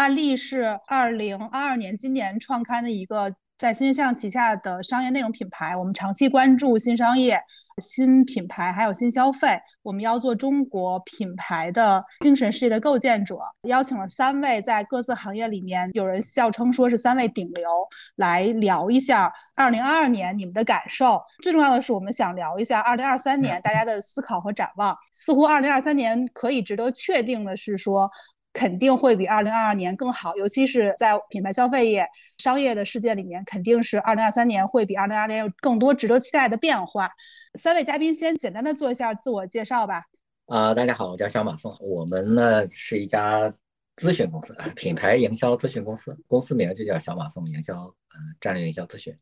安利是二零二二年今年创刊的一个。在新世相旗下的商业内容品牌，我们长期关注新商业、新品牌还有新消费。我们要做中国品牌的精神世界的构建者，邀请了三位在各自行业里面，有人笑称说是三位顶流，来聊一下二零二二年你们的感受。最重要的是，我们想聊一下二零二三年大家的思考和展望。似乎二零二三年可以值得确定的是说。肯定会比二零二二年更好，尤其是在品牌消费业、商业的世界里面，肯定是二零二三年会比二零二二年有更多值得期待的变化。三位嘉宾先简单的做一下自我介绍吧。啊，大家好，我叫小马宋，我们呢是一家咨询公司，品牌营销咨询公司，公司名就叫小马宋营销，嗯，战略营销咨询。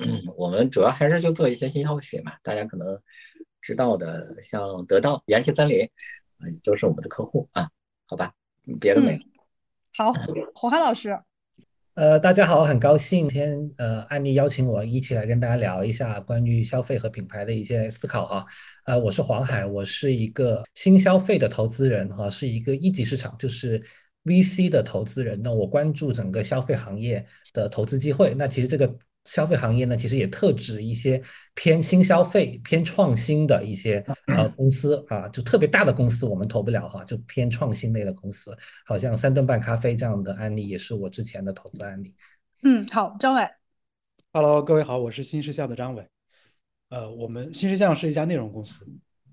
嗯，我们主要还是就做一些新消费品嘛，大家可能知道的，像得到、元气森林，啊，都是我们的客户啊，好吧。别的没有。好，黄海老师。呃，大家好，很高兴今天呃，安妮邀请我一起来跟大家聊一下关于消费和品牌的一些思考哈。呃，我是黄海，我是一个新消费的投资人哈，是一个一级市场，就是 VC 的投资人。那我关注整个消费行业的投资机会。那其实这个。消费行业呢，其实也特指一些偏新消费、偏创新的一些呃公司啊，就特别大的公司我们投不了哈，就偏创新类的公司，好像三顿半咖啡这样的案例也是我之前的投资案例。嗯，好，张伟。Hello，各位好，我是新视效的张伟。呃，我们新视效是一家内容公司，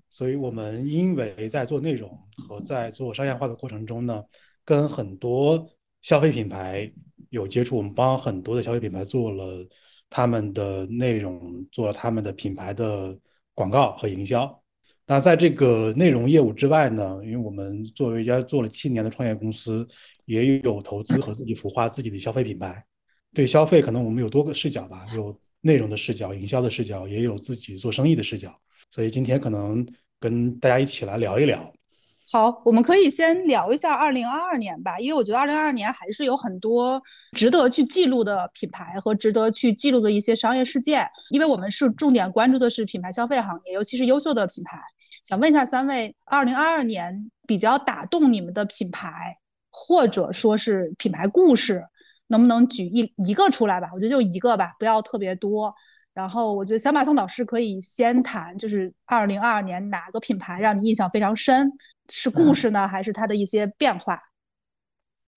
所以我们因为在做内容和在做商业化的过程中呢，跟很多消费品牌。有接触，我们帮很多的消费品牌做了他们的内容，做了他们的品牌的广告和营销。那在这个内容业务之外呢，因为我们作为一家做了七年的创业公司，也有投资和自己孵化自己的消费品牌。对消费，可能我们有多个视角吧，有内容的视角、营销的视角，也有自己做生意的视角。所以今天可能跟大家一起来聊一聊。好，我们可以先聊一下二零二二年吧，因为我觉得二零二二年还是有很多值得去记录的品牌和值得去记录的一些商业事件。因为我们是重点关注的是品牌消费行业，尤其是优秀的品牌。想问一下三位，二零二二年比较打动你们的品牌，或者说是品牌故事，能不能举一一个出来吧？我觉得就一个吧，不要特别多。然后我觉得小马宋老师可以先谈，就是二零二二年哪个品牌让你印象非常深？是故事呢，还是它的一些变化？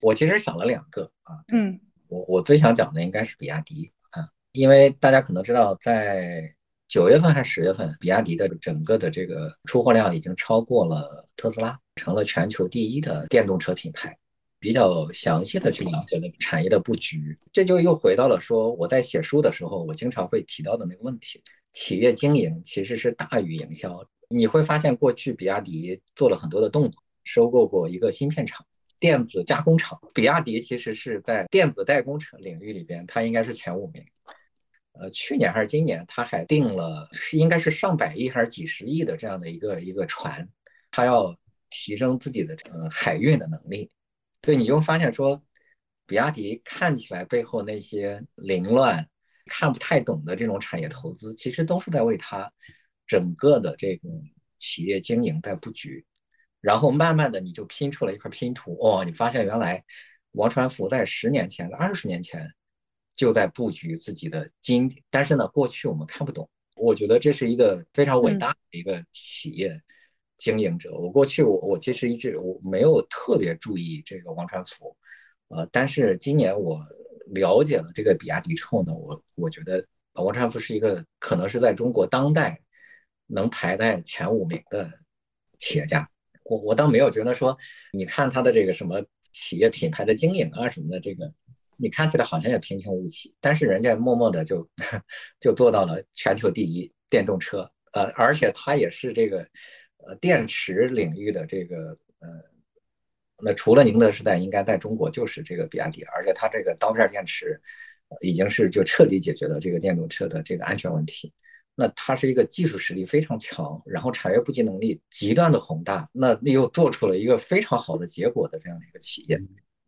我其实想了两个啊，嗯，我我最想讲的应该是比亚迪啊，因为大家可能知道，在九月份还是十月份，比亚迪的整个的这个出货量已经超过了特斯拉，成了全球第一的电动车品牌。比较详细的去了解那个产业的布局，这就又回到了说我在写书的时候，我经常会提到的那个问题：企业经营其实是大于营销。你会发现，过去比亚迪做了很多的动作，收购过一个芯片厂、电子加工厂。比亚迪其实是在电子代工厂领域里边，它应该是前五名。呃，去年还是今年，它还定了是应该是上百亿还是几十亿的这样的一个一个船，它要提升自己的呃海运的能力。对，你就发现说，比亚迪看起来背后那些凌乱、看不太懂的这种产业投资，其实都是在为它整个的这种企业经营在布局。然后慢慢的，你就拼出了一块拼图，哦，你发现原来王传福在十年前、二十年前就在布局自己的经，但是呢，过去我们看不懂。我觉得这是一个非常伟大的一个企业。经营者，我过去我我其实一直我没有特别注意这个王传福，呃，但是今年我了解了这个比亚迪之后呢，我我觉得王传福是一个可能是在中国当代能排在前五名的企业家。我我倒没有觉得说，你看他的这个什么企业品牌的经营啊什么的，这个你看起来好像也平平无奇，但是人家默默的就 就做到了全球第一电动车，呃，而且他也是这个。呃，电池领域的这个呃，那除了宁德时代，应该在中国就是这个比亚迪，而且它这个刀片电池已经是就彻底解决了这个电动车的这个安全问题。那它是一个技术实力非常强，然后产业布局能力极端的宏大，那又做出了一个非常好的结果的这样的一个企业。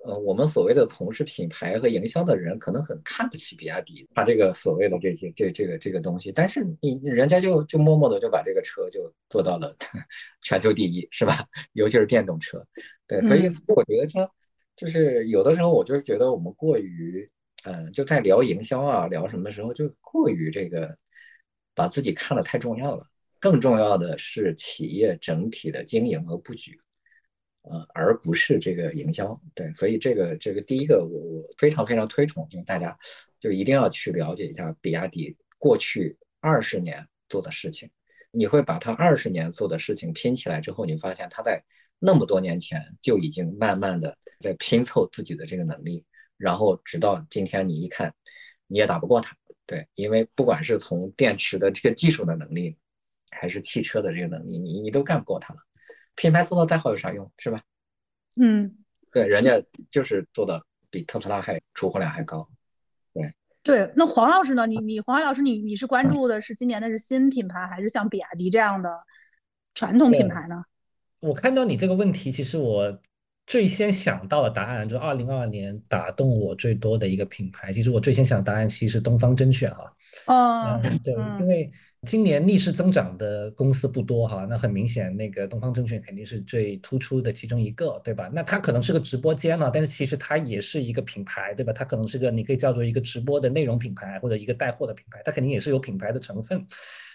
呃，我们所谓的从事品牌和营销的人，可能很看不起比亚迪，他这个所谓的这些这这个这个东西，但是你人家就就默默的就把这个车就做到了 全球第一，是吧？尤其是电动车，对，所以我觉得说，就是有的时候我就是觉得我们过于，嗯，就在聊营销啊，聊什么的时候就过于这个把自己看得太重要了。更重要的是企业整体的经营和布局，呃，而不是这个营销。对，所以这个这个第一个我我非常非常推崇，就大家就一定要去了解一下比亚迪过去二十年做的事情。你会把它二十年做的事情拼起来之后，你发现他在那么多年前就已经慢慢的在拼凑自己的这个能力，然后直到今天你一看，你也打不过他。对，因为不管是从电池的这个技术的能力，还是汽车的这个能力，你你都干不过他了。品牌做的再好有啥用，是吧？嗯，对，人家就是做的比特斯拉还出货量还高。对对，那黄老师呢？你你黄老师，你你是关注的是今年的是新品牌，还是像比亚迪这样的传统品牌呢？我看到你这个问题，其实我最先想到的答案，就二零二二年打动我最多的一个品牌，其实我最先想答案其实是东方甄选哈。嗯，对，因为。今年逆势增长的公司不多哈，那很明显，那个东方证券肯定是最突出的其中一个，对吧？那它可能是个直播间呢，但是其实它也是一个品牌，对吧？它可能是个你可以叫做一个直播的内容品牌或者一个带货的品牌，它肯定也是有品牌的成分。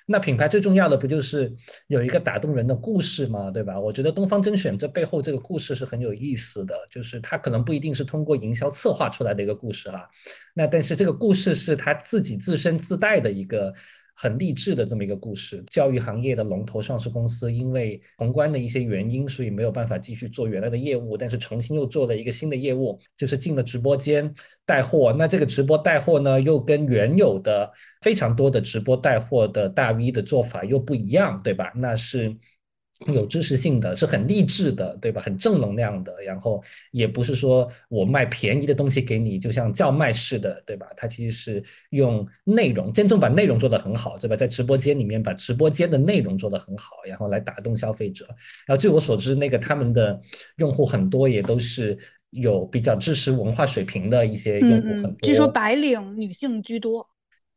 那品牌最重要的不就是有一个打动人的故事吗？对吧？我觉得东方甄选这背后这个故事是很有意思的，就是它可能不一定是通过营销策划出来的一个故事哈，那但是这个故事是它自己自身自带的一个。很励志的这么一个故事，教育行业的龙头上市公司，因为宏观的一些原因，所以没有办法继续做原来的业务，但是重新又做了一个新的业务，就是进了直播间带货。那这个直播带货呢，又跟原有的非常多的直播带货的大 V 的做法又不一样，对吧？那是。有知识性的是很励志的，对吧？很正能量的，然后也不是说我卖便宜的东西给你，就像叫卖似的，对吧？它其实是用内容，真正把内容做得很好，对吧？在直播间里面把直播间的内容做得很好，然后来打动消费者。然后据我所知，那个他们的用户很多也都是有比较知识文化水平的一些用户，很多。据说白领女性居多。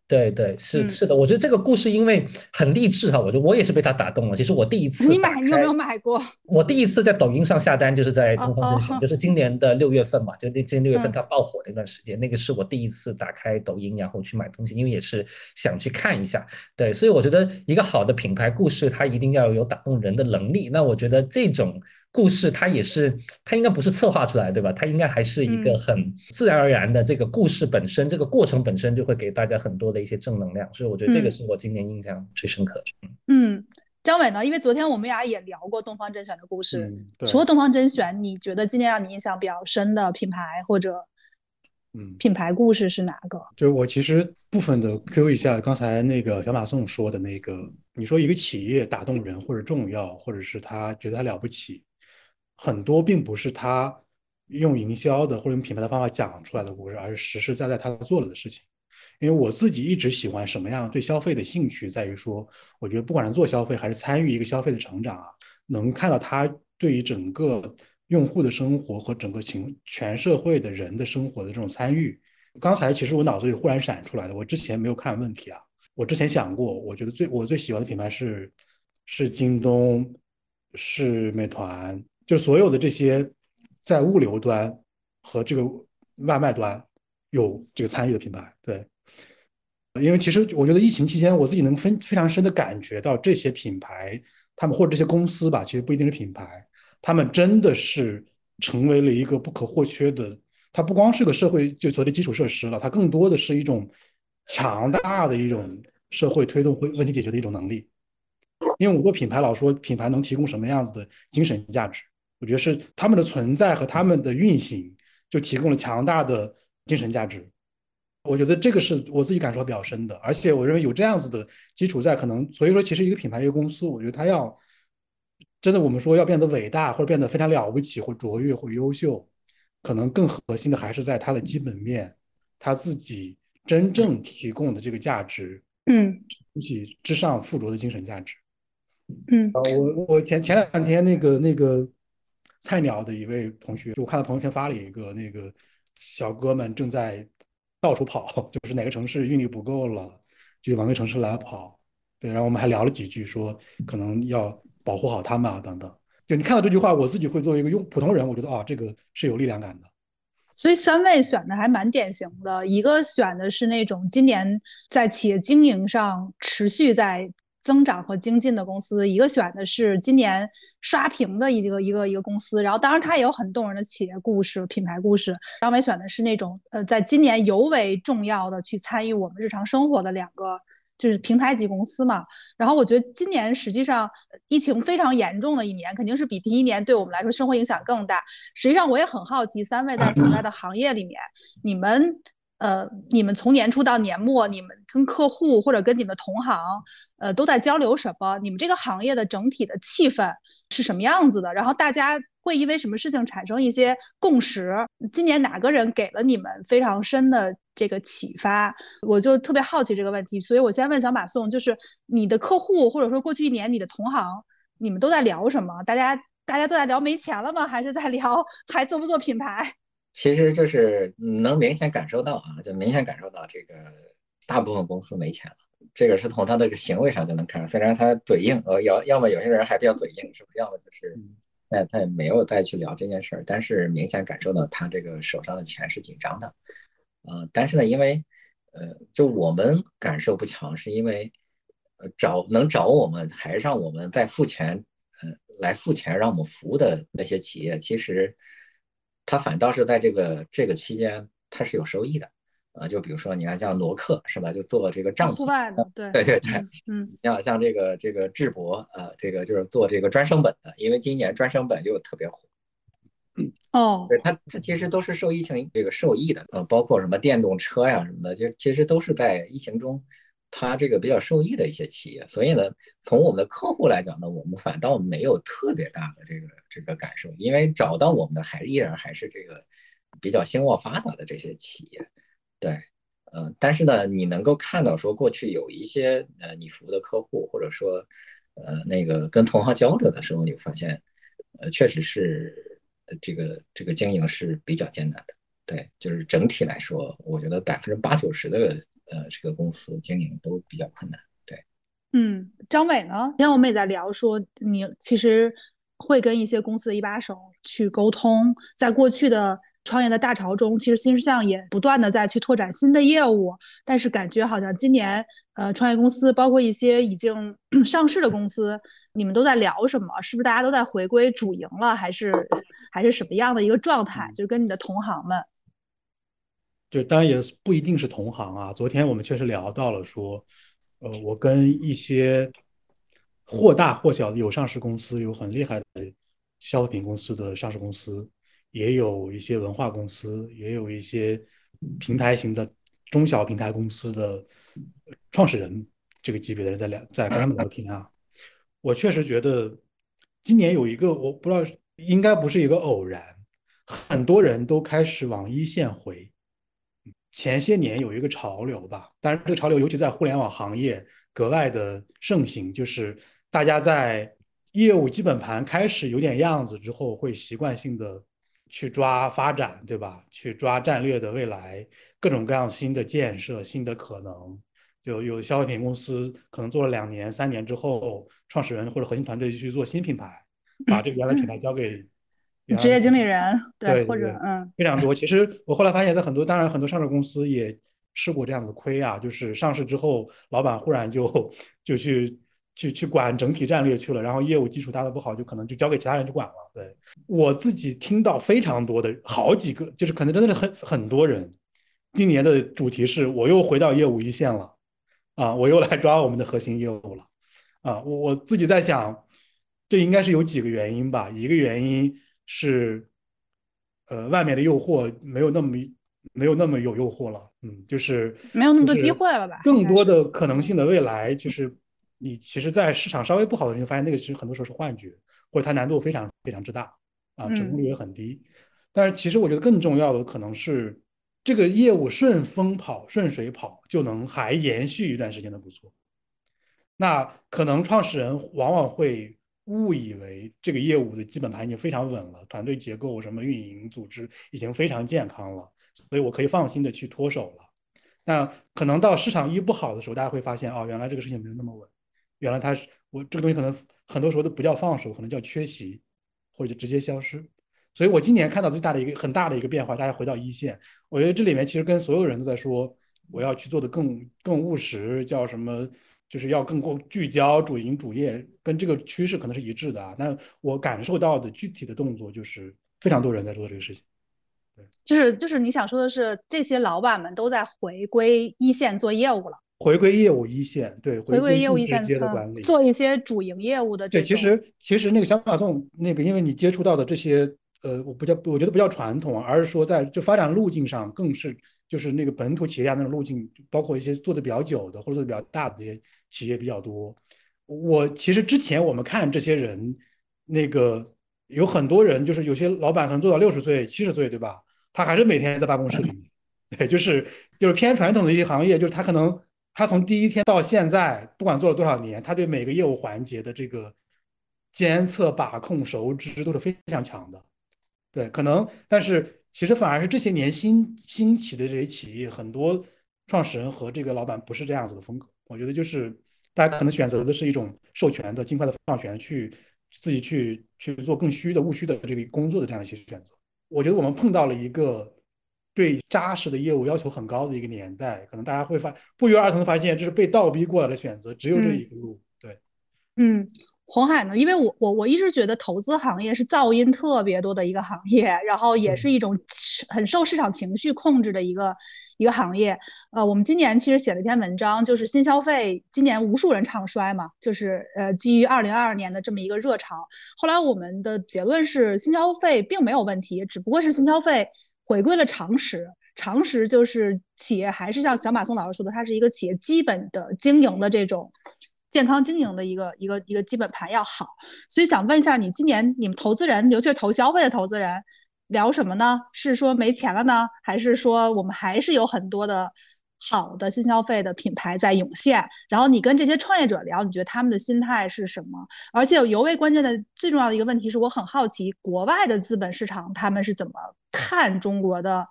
对对是是的，我觉得这个故事因为很励志哈，我觉得我也是被他打动了。其实我第一次你买你有没有买过？我第一次在抖音上下单就是在东方甄选，就是今年的六月份嘛，就那今年六月份它爆火那段时间，那个是我第一次打开抖音然后去买东西，因为也是想去看一下。对，所以我觉得一个好的品牌故事，它一定要有打动人的能力。那我觉得这种。故事它也是，它应该不是策划出来，对吧？它应该还是一个很自然而然的。这个故事本身，这个过程本身就会给大家很多的一些正能量，所以我觉得这个是我今年印象最深刻的。嗯，张伟呢？因为昨天我们俩也聊过东方甄选的故事，除了东方甄选，你觉得今年让你印象比较深的品牌或者嗯品牌故事是哪个？就是我其实部分的 Q 一下刚才那个小马宋说的那个，你说一个企业打动人或者重要，或者是他觉得他了不起。很多并不是他用营销的或者用品牌的方法讲出来的故事，而是实实在在他做了的事情。因为我自己一直喜欢什么样对消费的兴趣，在于说，我觉得不管是做消费还是参与一个消费的成长啊，能看到他对于整个用户的生活和整个情全社会的人的生活的这种参与。刚才其实我脑子里忽然闪出来的，我之前没有看问题啊，我之前想过，我觉得最我最喜欢的品牌是是京东，是美团。就所有的这些，在物流端和这个外卖端有这个参与的品牌，对，因为其实我觉得疫情期间，我自己能非非常深的感觉到这些品牌，他们或者这些公司吧，其实不一定是品牌，他们真的是成为了一个不可或缺的，它不光是个社会就所谓的基础设施了，它更多的是一种强大的一种社会推动会问题解决的一种能力。因为我做品牌老说品牌能提供什么样子的精神价值。我觉得是他们的存在和他们的运行就提供了强大的精神价值。我觉得这个是我自己感受比较深的，而且我认为有这样子的基础在，可能所以说其实一个品牌一个公司，我觉得它要真的我们说要变得伟大或者变得非常了不起或卓越或优秀，可能更核心的还是在它的基本面，它自己真正提供的这个价值，嗯，东西之上附着的精神价值。嗯，啊，我我前前两天那个那个。菜鸟的一位同学，我看到朋友圈发了一个，那个小哥们正在到处跑，就是哪个城市运力不够了，就往那个城市来跑。对，然后我们还聊了几句，说可能要保护好他们啊，等等。就你看到这句话，我自己会作为一个用普通人，我觉得啊，这个是有力量感的。所以三位选的还蛮典型的，一个选的是那种今年在企业经营上持续在增长和精进的公司，一个选的是今年刷屏的一个一个一个公司。然后当然它也有很动人的企业故事、品牌故事。张伟选的是那种呃，在今年尤为重要的去参与我们日常生活的两个。就是平台级公司嘛，然后我觉得今年实际上疫情非常严重的一年，肯定是比第一年对我们来说生活影响更大。实际上我也很好奇，三位在所在的行业里面，你们呃，你们从年初到年末，你们跟客户或者跟你们同行，呃，都在交流什么？你们这个行业的整体的气氛是什么样子的？然后大家。会因为什么事情产生一些共识？今年哪个人给了你们非常深的这个启发？我就特别好奇这个问题，所以我先问小马宋，就是你的客户或者说过去一年你的同行，你们都在聊什么？大家大家都在聊没钱了吗？还是在聊还做不做品牌？其实就是能明显感受到啊，就明显感受到这个大部分公司没钱了，这个是从他这个行为上就能看出。虽然他嘴硬，呃，要要么有些人还比较嘴硬，是不是？要么就是。那他也没有再去聊这件事儿，但是明显感受到他这个手上的钱是紧张的，呃，但是呢，因为呃，就我们感受不强，是因为呃找能找我们还让我们再付钱，呃，来付钱让我们服务的那些企业，其实他反倒是在这个这个期间他是有收益的。啊，就比如说，你看像挪克是吧？就做这个帐篷，户外的，对 对对对，嗯，像像这个这个智博，呃，这个就是做这个专升本的，因为今年专升本又特别火，哦，对，它它其实都是受疫情这个受益的，呃，包括什么电动车呀什么的，就其实都是在疫情中，它这个比较受益的一些企业。所以呢，从我们的客户来讲呢，我们反倒没有特别大的这个这个感受，因为找到我们的还依然还是这个比较兴旺发达的这些企业。对，呃，但是呢，你能够看到说过去有一些呃你服务的客户，或者说呃那个跟同行交流的时候，你会发现呃确实是这个这个经营是比较艰难的。对，就是整体来说，我觉得百分之八九十的呃这个公司经营都比较困难。对，嗯，张伟呢？今天我们也在聊说，你其实会跟一些公司的一把手去沟通，在过去的。创业的大潮中，其实新事项也不断的在去拓展新的业务，但是感觉好像今年，呃，创业公司包括一些已经 上市的公司，你们都在聊什么？是不是大家都在回归主营了，还是还是什么样的一个状态？就跟你的同行们，就当然也不一定是同行啊。昨天我们确实聊到了说，呃，我跟一些或大或小的有上市公司，有很厉害的消费品公司的上市公司。也有一些文化公司，也有一些平台型的中小平台公司的创始人这个级别的人在聊，在跟他们聊天啊。我确实觉得今年有一个，我不知道应该不是一个偶然，很多人都开始往一线回。前些年有一个潮流吧，当然这个潮流尤其在互联网行业格外的盛行，就是大家在业务基本盘开始有点样子之后，会习惯性的。去抓发展，对吧？去抓战略的未来，各种各样新的建设、新的可能。就有消费品公司可能做了两年、三年之后，创始人或者核心团队去做新品牌，把这个原来品牌交给职业经理人，对，或者嗯，非常多。其实我后来发现，在很多，当然很多上市公司也吃过这样的亏啊，就是上市之后，老板忽然就就去。去去管整体战略去了，然后业务基础搭的不好，就可能就交给其他人去管了。对我自己听到非常多的好几个，就是可能真的是很很多人，今年的主题是我又回到业务一线了，啊，我又来抓我们的核心业务了，啊，我我自己在想，这应该是有几个原因吧。一个原因是，呃，外面的诱惑没有那么没有那么有诱惑了，嗯，就是没有那么多机会了吧？更多的可能性的未来就是。你其实，在市场稍微不好的时候，发现那个其实很多时候是幻觉，或者它难度非常非常之大啊，成功率也很低。但是，其实我觉得更重要的可能是这个业务顺风跑、顺水跑就能还延续一段时间的不错。那可能创始人往往会误以为这个业务的基本盘已经非常稳了，团队结构、什么运营组织已经非常健康了，所以我可以放心的去脱手了。那可能到市场一不好的时候，大家会发现，哦，原来这个事情没有那么稳。原来他是我这个东西可能很多时候都不叫放手，可能叫缺席，或者就直接消失。所以我今年看到最大的一个很大的一个变化，大家回到一线，我觉得这里面其实跟所有人都在说，我要去做的更更务实，叫什么，就是要更过聚焦主营主业，跟这个趋势可能是一致的啊。但我感受到的具体的动作就是非常多人在做这个事情。对就是就是你想说的是，这些老板们都在回归一线做业务了，回归业务一线，对，回归业务一线的管理，做一些主营业务的。对，其实其实那个小马送那个，因为你接触到的这些，呃，我不叫我觉得不叫传统，而是说在就发展路径上，更是就是那个本土企业家那种路径，包括一些做的比较久的或者做的比较大的这些企业比较多。我其实之前我们看这些人，那个有很多人，就是有些老板可能做到六十岁、七十岁，对吧？他还是每天在办公室里面，对，就是就是偏传统的一些行业，就是他可能他从第一天到现在，不管做了多少年，他对每个业务环节的这个监测、把控、熟知都是非常强的，对，可能，但是其实反而是这些年新兴起的这些企业，很多创始人和这个老板不是这样子的风格。我觉得就是大家可能选择的是一种授权的、尽快的放权，去自己去去做更虚的、务虚的这个工作的这样一些选择。我觉得我们碰到了一个对扎实的业务要求很高的一个年代，可能大家会发不约而同的发现，这是被倒逼过来的选择，只有这一个路。对，嗯，红海呢？因为我我我一直觉得投资行业是噪音特别多的一个行业，然后也是一种很受市场情绪控制的一个。一个行业，呃，我们今年其实写了一篇文章，就是新消费今年无数人唱衰嘛，就是呃，基于二零二二年的这么一个热潮。后来我们的结论是，新消费并没有问题，只不过是新消费回归了常识。常识就是企业还是像小马宋老师说的，它是一个企业基本的经营的这种健康经营的一个一个一个基本盘要好。所以想问一下，你今年你们投资人，尤其是投消费的投资人。聊什么呢？是说没钱了呢，还是说我们还是有很多的好的新消费的品牌在涌现？然后你跟这些创业者聊，你觉得他们的心态是什么？而且尤为关键的、最重要的一个问题是我很好奇，国外的资本市场他们是怎么看中国的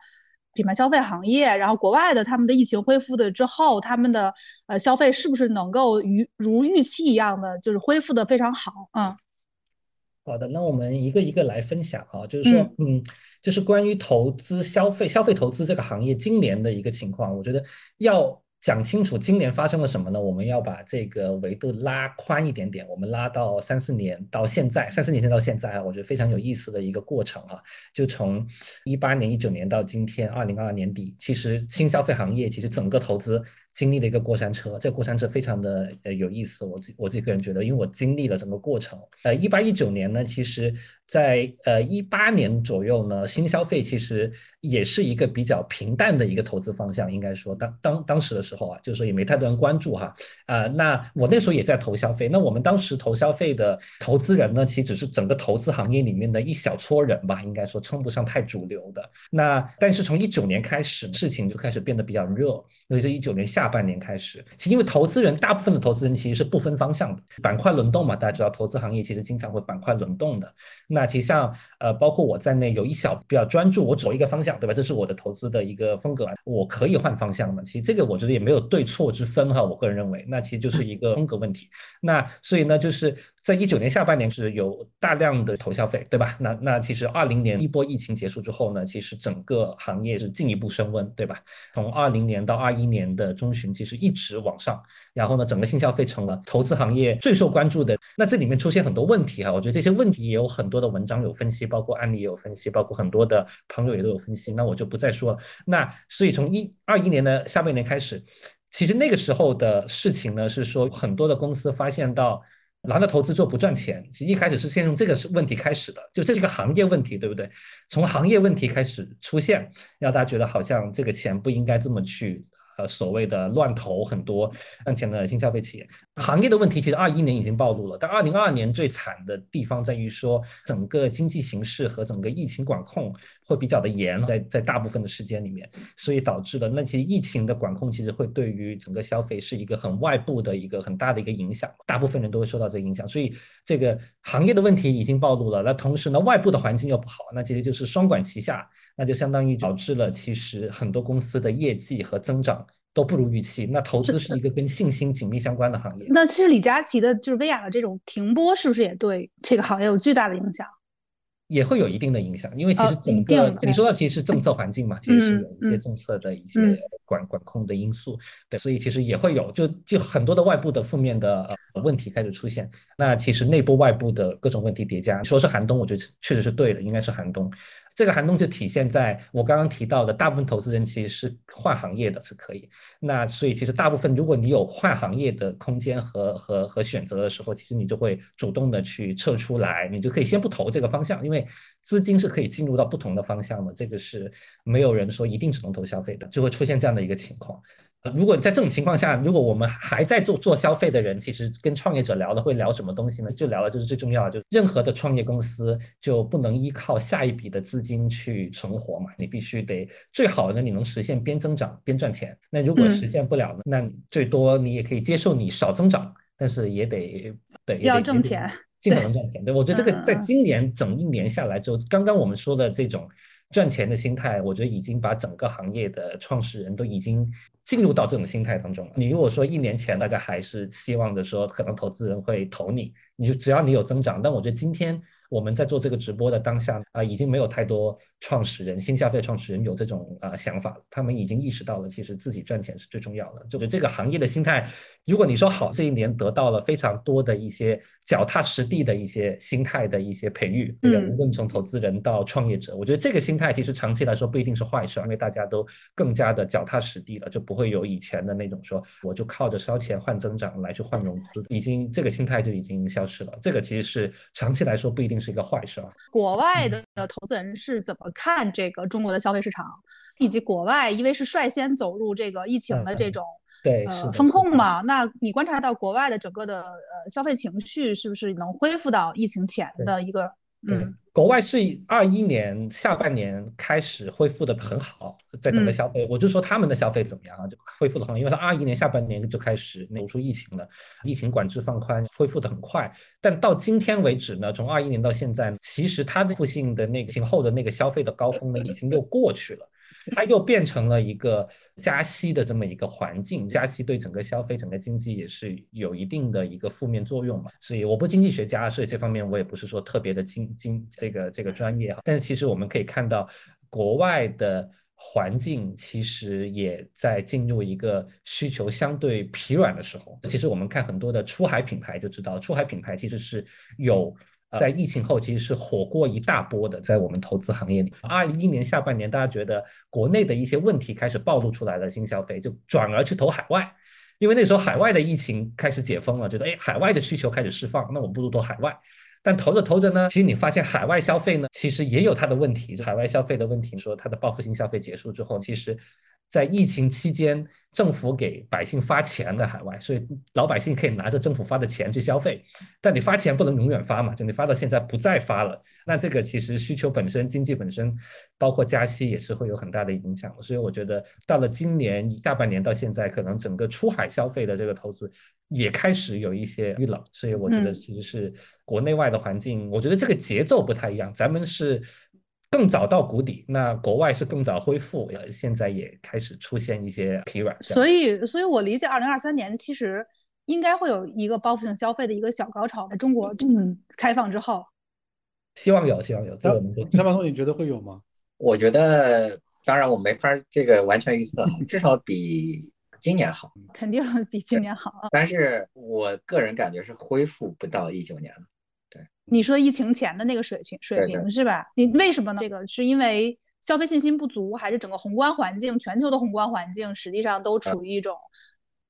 品牌消费行业？然后国外的他们的疫情恢复的之后，他们的呃消费是不是能够如如预期一样的，就是恢复的非常好？嗯。好的，那我们一个一个来分享啊，就是说，嗯，就是关于投资、消费、消费投资这个行业今年的一个情况，我觉得要讲清楚今年发生了什么呢？我们要把这个维度拉宽一点点，我们拉到三四年到现在，三四年前到现在啊，我觉得非常有意思的一个过程啊，就从一八年、一九年到今天二零二二年底，其实新消费行业其实整个投资。经历了一个过山车，这个过山车非常的呃有意思。我自我自己个人觉得，因为我经历了整个过程。呃，一八一九年呢，其实在呃一八年左右呢，新消费其实也是一个比较平淡的一个投资方向。应该说，当当当时的时候啊，就是说也没太多人关注哈。啊，那我那时候也在投消费。那我们当时投消费的投资人呢，其实只是整个投资行业里面的一小撮人吧，应该说称不上太主流的。那但是从一九年开始，事情就开始变得比较热，因为是一九年下。下半年开始，其实因为投资人大部分的投资人其实是不分方向的，板块轮动嘛，大家知道投资行业其实经常会板块轮动的。那其实像呃包括我在内，有一小比较专注，我走一个方向，对吧？这是我的投资的一个风格，我可以换方向的。其实这个我觉得也没有对错之分哈，我个人认为，那其实就是一个风格问题。那所以呢，就是在一九年下半年是有大量的投消费，对吧？那那其实二零年一波疫情结束之后呢，其实整个行业是进一步升温，对吧？从二零年到二一年的中。群其实一直往上，然后呢，整个新消费成了投资行业最受关注的。那这里面出现很多问题哈，我觉得这些问题也有很多的文章有分析，包括案例也有分析，包括很多的朋友也都有分析。那我就不再说了。那所以从一二一年的下半年开始，其实那个时候的事情呢，是说很多的公司发现到拿着投资做不赚钱。其实一开始是先从这个是问题开始的，就这是一个行业问题，对不对？从行业问题开始出现，让大家觉得好像这个钱不应该这么去。呃，所谓的乱投很多赚钱的新消费企业，行业的问题其实二一年已经暴露了，但二零二二年最惨的地方在于说，整个经济形势和整个疫情管控会比较的严，在在大部分的时间里面，所以导致了那其实疫情的管控其实会对于整个消费是一个很外部的一个很大的一个影响，大部分人都会受到这个影响，所以这个行业的问题已经暴露了，那同时呢，外部的环境又不好，那其实就是双管齐下，那就相当于导致了其实很多公司的业绩和增长。都不如预期。那投资是一个跟信心紧密相关的行业。那其实李佳琦的，就是薇娅的这种停播，是不是也对这个行业有巨大的影响？也会有一定的影响，因为其实呃整个、你说到其实是政策环境嘛，其实是嗯有一些嗯政策的一些嗯管管控的因素，对，所以其实也会有就就很多的外部的负面的呃问题开始出现，那其实内部外部的各种问题叠加，说是寒冬，我觉得确实是对的，应该是寒冬。这个寒冬就体现在我刚刚提到的，大部分投资人其实是换行业的，是可以。那所以其实大部分，如果你有换行业的空间和和和选择的时候，其实你就会主动的去撤出来，你就可以先不投这个方向，因为资金是可以进入到不同的方向的，这个是没有人说一定只能投消费的，就会出现这样的一个情况。呃如果在这种情况下，如果我们还在做做消费的人，其实跟创业者聊的会聊什么东西呢？就聊的就是最重要的，就是任何的创业公司就不能依靠下一笔的资金去存活嘛，你必须得最好呢，你能实现边增长边赚钱。那如果嗯实现不了呢，那你最多你也可以接受你少增长，但是也得对也要得挣钱尽可能赚钱。对我觉得这个在今年整一年下来之后，刚刚我们说的这种赚钱的心态，我觉得已经把整个行业的创始人都已经进入到这种心态当中了。你如果说一年前大家还是希望的说，可能投资人会投你，你就只要你有增长，但我觉得今天我们在做这个直播的当下啊、已经没有太多创始人、新消费创始人有这种啊、想法了，他们已经意识到了，其实自己赚钱是最重要的。就是这个行业的心态，如果你说好，这一年得到了非常多的一些脚踏实地的一些心态的一些培育，对无论从投资人到创业者，我觉得这个心态其实长期来说不一定是坏事，因为大家都更加的脚踏实地了，就不会有以前的那种说我就靠着烧钱换增长来去换融资，已经这个心态就已经消失了。这个其实是长期来说不一定是一个坏事啊。国外的的投资人是怎么看这个中国的消费市场，以及国外因为是率先走入这个疫情的这种对，呃风控嘛，那你观察到国外的整个的呃消费情绪是不是能恢复到疫情前的一个对嗯，国外是二一年下半年开始恢复的很好，在整个嗯消费，我就说他们的消费怎么样啊，就恢复的很好，因为他二一年下半年就开始走出疫情了，疫情管制放宽，恢复的很快。但到今天为止呢，从二一年到现在，其实它的复兴的那个前后的那个消费的高峰呢，已经又过去了。它又变成了一个加息的这么一个环境，加息对整个消费、整个经济也是有一定的一个负面作用嘛。所以我不经济学家，所以这方面我也不是说特别的经经这个这个专业哈。但是其实我们可以看到，国外的环境其实也在进入一个需求相对疲软的时候。其实我们看很多的出海品牌就知道，出海品牌其实是有。在疫情后，其实是火过一大波的，在我们投资行业里。二一年下半年，大家觉得国内的一些问题开始暴露出来了，新消费就转而去投海外，因为那时候海外的疫情开始解封了，觉得哎，海外的需求开始释放，那我不如投海外。但投着投着呢，其实你发现海外消费呢，其实也有它的问题。就海外消费的问题，说它的报复性消费结束之后，其实。在疫情期间，政府给百姓发钱在海外，所以老百姓可以拿着政府发的钱去消费。但你发钱不能永远发嘛，就你发到现在不再发了，那这个其实需求本身、经济本身，包括加息也是会有很大的影响的。所以我觉得到了今年下半年到现在，可能整个出海消费的这个投资也开始有一些遇冷。所以我觉得嗯其实是国内外的环境，我觉得这个节奏不太一样，咱们是。更早到谷底，那国外是更早恢复，呃，现在也开始出现一些疲软。所以，所以我理解，二零二三年其实应该会有一个报复性消费的一个小高潮，在中国嗯开放之后。希望有，希望有。这我们三毛通，你觉得会有吗？我觉得，当然我没法这个完全预测，至少比今年好，肯定比今年好啊。但是我个人感觉是恢复不到一九年了。你说疫情前的那个水平水平是吧？你为什么呢？这个是因为消费信心不足，还是整个宏观环境、全球的宏观环境实际上都处于一种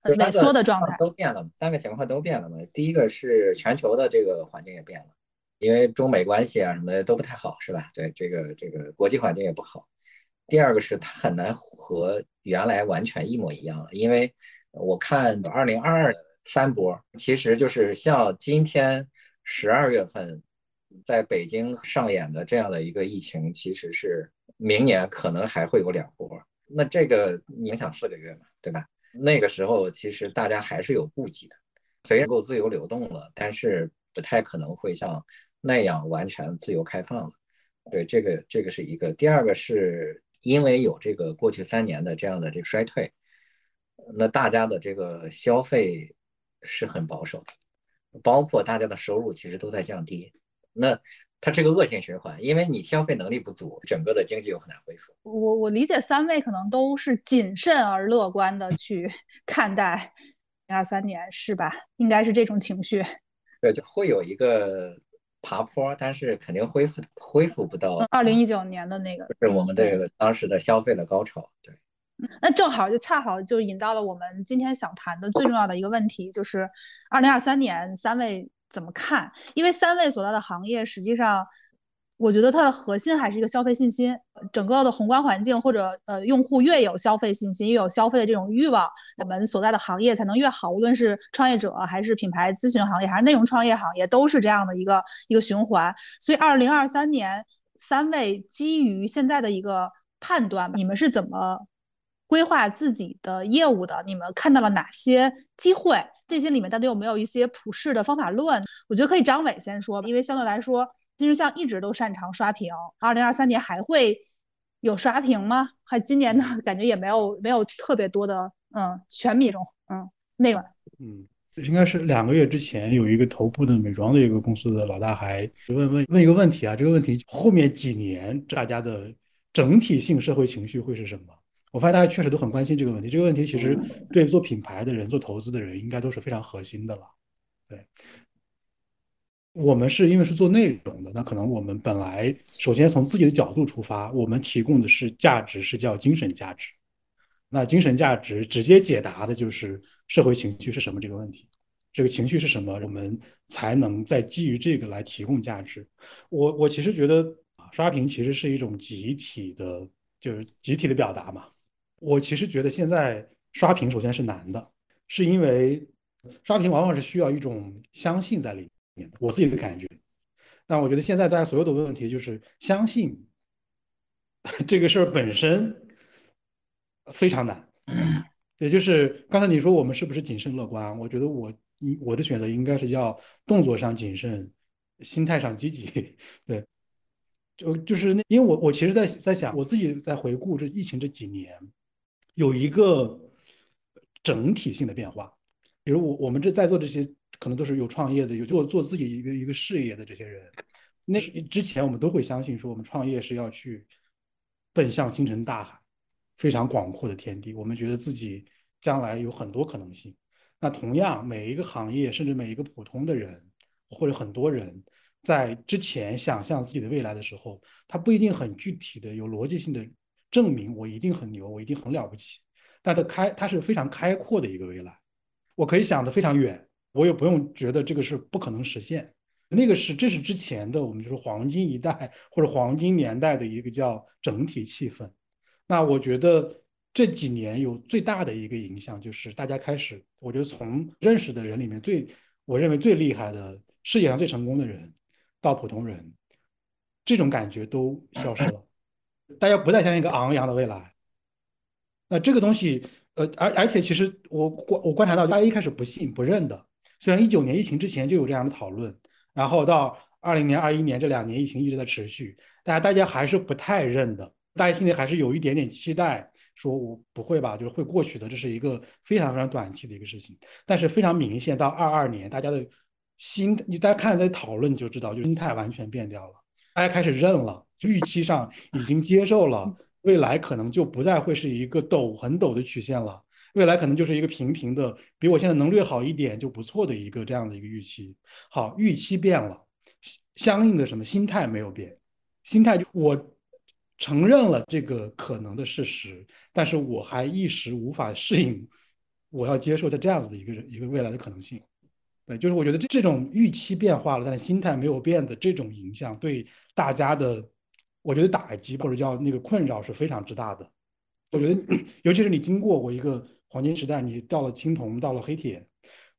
萎缩的状态？都变了，三个情况都变了嘛。第一个是全球的这个环境也变了，因为中美关系啊什么的都不太好，是吧？对，这个这个国际环境也不好。第二个是它很难和原来完全一模一样了，因为我看二零二二三波，其实就是像今天。十二月份在北京上演的这样的一个疫情，其实是明年可能还会有两波。那这个影响四个月嘛，对吧？那个时候其实大家还是有顾忌的，虽然够自由流动了，但是不太可能会像那样完全自由开放了。对，这个这个是一个。第二个是因为有这个过去三年的这样的这个衰退，那大家的这个消费是很保守的。包括大家的收入其实都在降低，那它是个恶性循环，因为你消费能力不足，整个的经济又很难恢复。我我理解三位可能都是谨慎而乐观的去 看待二三年，是吧？应该是这种情绪。对，就会有一个爬坡，但是肯定恢复恢复不到二零一九年的那个，是我们这个当时的消费的高潮。对，那正好就恰好就引到了我们今天想谈的最重要的一个问题，就是二零二三年三位。怎么看？因为三位所在的行业，实际上，我觉得它的核心还是一个消费信心。整个的宏观环境或者呃，用户越有消费信心，越有消费的这种欲望，我们所在的行业才能越好。无论是创业者，还是品牌咨询行业，还是内容创业行业，都是这样的一个一个循环。所以，二零二三年，三位基于现在的一个判断，你们是怎么规划自己的业务的？你们看到了哪些机会？这些里面到底有没有一些普世的方法论？我觉得可以张伟先说，因为相对来说，金石像一直都擅长刷屏。二零二三年还会有刷屏吗？还今年呢？感觉也没有没有特别多的嗯全米中嗯内容。嗯，应该是两个月之前有一个头部的美妆的一个公司的老大还问问问一个问题啊，这个问题后面几年大家的整体性社会情绪会是什么？我发现大家确实都很关心这个问题。这个问题其实对做品牌的人、做投资的人应该都是非常核心的了。对，我们是因为是做内容的，那可能我们本来首先从自己的角度出发，我们提供的是价值，是叫精神价值。那精神价值直接解答的就是社会情绪是什么这个问题。这个情绪是什么，我们才能再基于这个来提供价值。我我其实觉得啊，刷屏其实是一种集体的，就是集体的表达嘛。我其实觉得现在刷屏首先是难的，是因为刷屏往往是需要一种相信在里面的，我自己的感觉。但我觉得现在大家所有的问题就是相信 这个事儿本身非常难。也就是刚才你说我们是不是谨慎乐观？我觉得我我的选择应该是要动作上谨慎，心态上积极。对，就就是那因为我我其实在在想我自己在回顾这疫情这几年。有一个整体性的变化，比如我我们这在座这些可能都是有创业的，有做做自己一个一个事业的这些人，那之前我们都会相信说，我们创业是要去奔向星辰大海，非常广阔的天地。我们觉得自己将来有很多可能性。那同样，每一个行业，甚至每一个普通的人，或者很多人在之前想象自己的未来的时候，他不一定很具体的有逻辑性的。证明我一定很牛，我一定很了不起，但它开它是非常开阔的一个未来，我可以想得非常远，我也不用觉得这个是不可能实现。那个是这是之前的我们就是黄金一代或者黄金年代的一个叫整体气氛。那我觉得这几年有最大的一个影响就是大家开始，我觉得从认识的人里面最我认为最厉害的世界上最成功的人到普通人，这种感觉都消失了。大家不再相信一个昂扬的未来，那这个东西，呃，而而且其实我观我观察到，大家一开始不信不认的。虽然一九年疫情之前就有这样的讨论，然后到二零年、二一年这两年疫情一直在持续，大家大家还是不太认的。大家心里还是有一点点期待，说我不会吧，就是会过去的，这是一个非常非常短期的一个事情。但是非常明显，到二二年，大家的心，你大家看在讨论就知道，就心态完全变掉了，大家开始认了。预期上已经接受了，未来可能就不再会是一个陡很陡的曲线了，未来可能就是一个平平的，比我现在能略好一点就不错的一个这样的一个预期。好，预期变了，相应的什么心态没有变，心态就我承认了这个可能的事实，但是我还一时无法适应，我要接受它这样子的一个一个未来的可能性。对，就是我觉得这这种预期变化了，但是心态没有变的这种影响，对大家的。我觉得打击或者叫那个困扰是非常之大的。我觉得，尤其是你经过过一个黄金时代，你到了青铜，到了黑铁，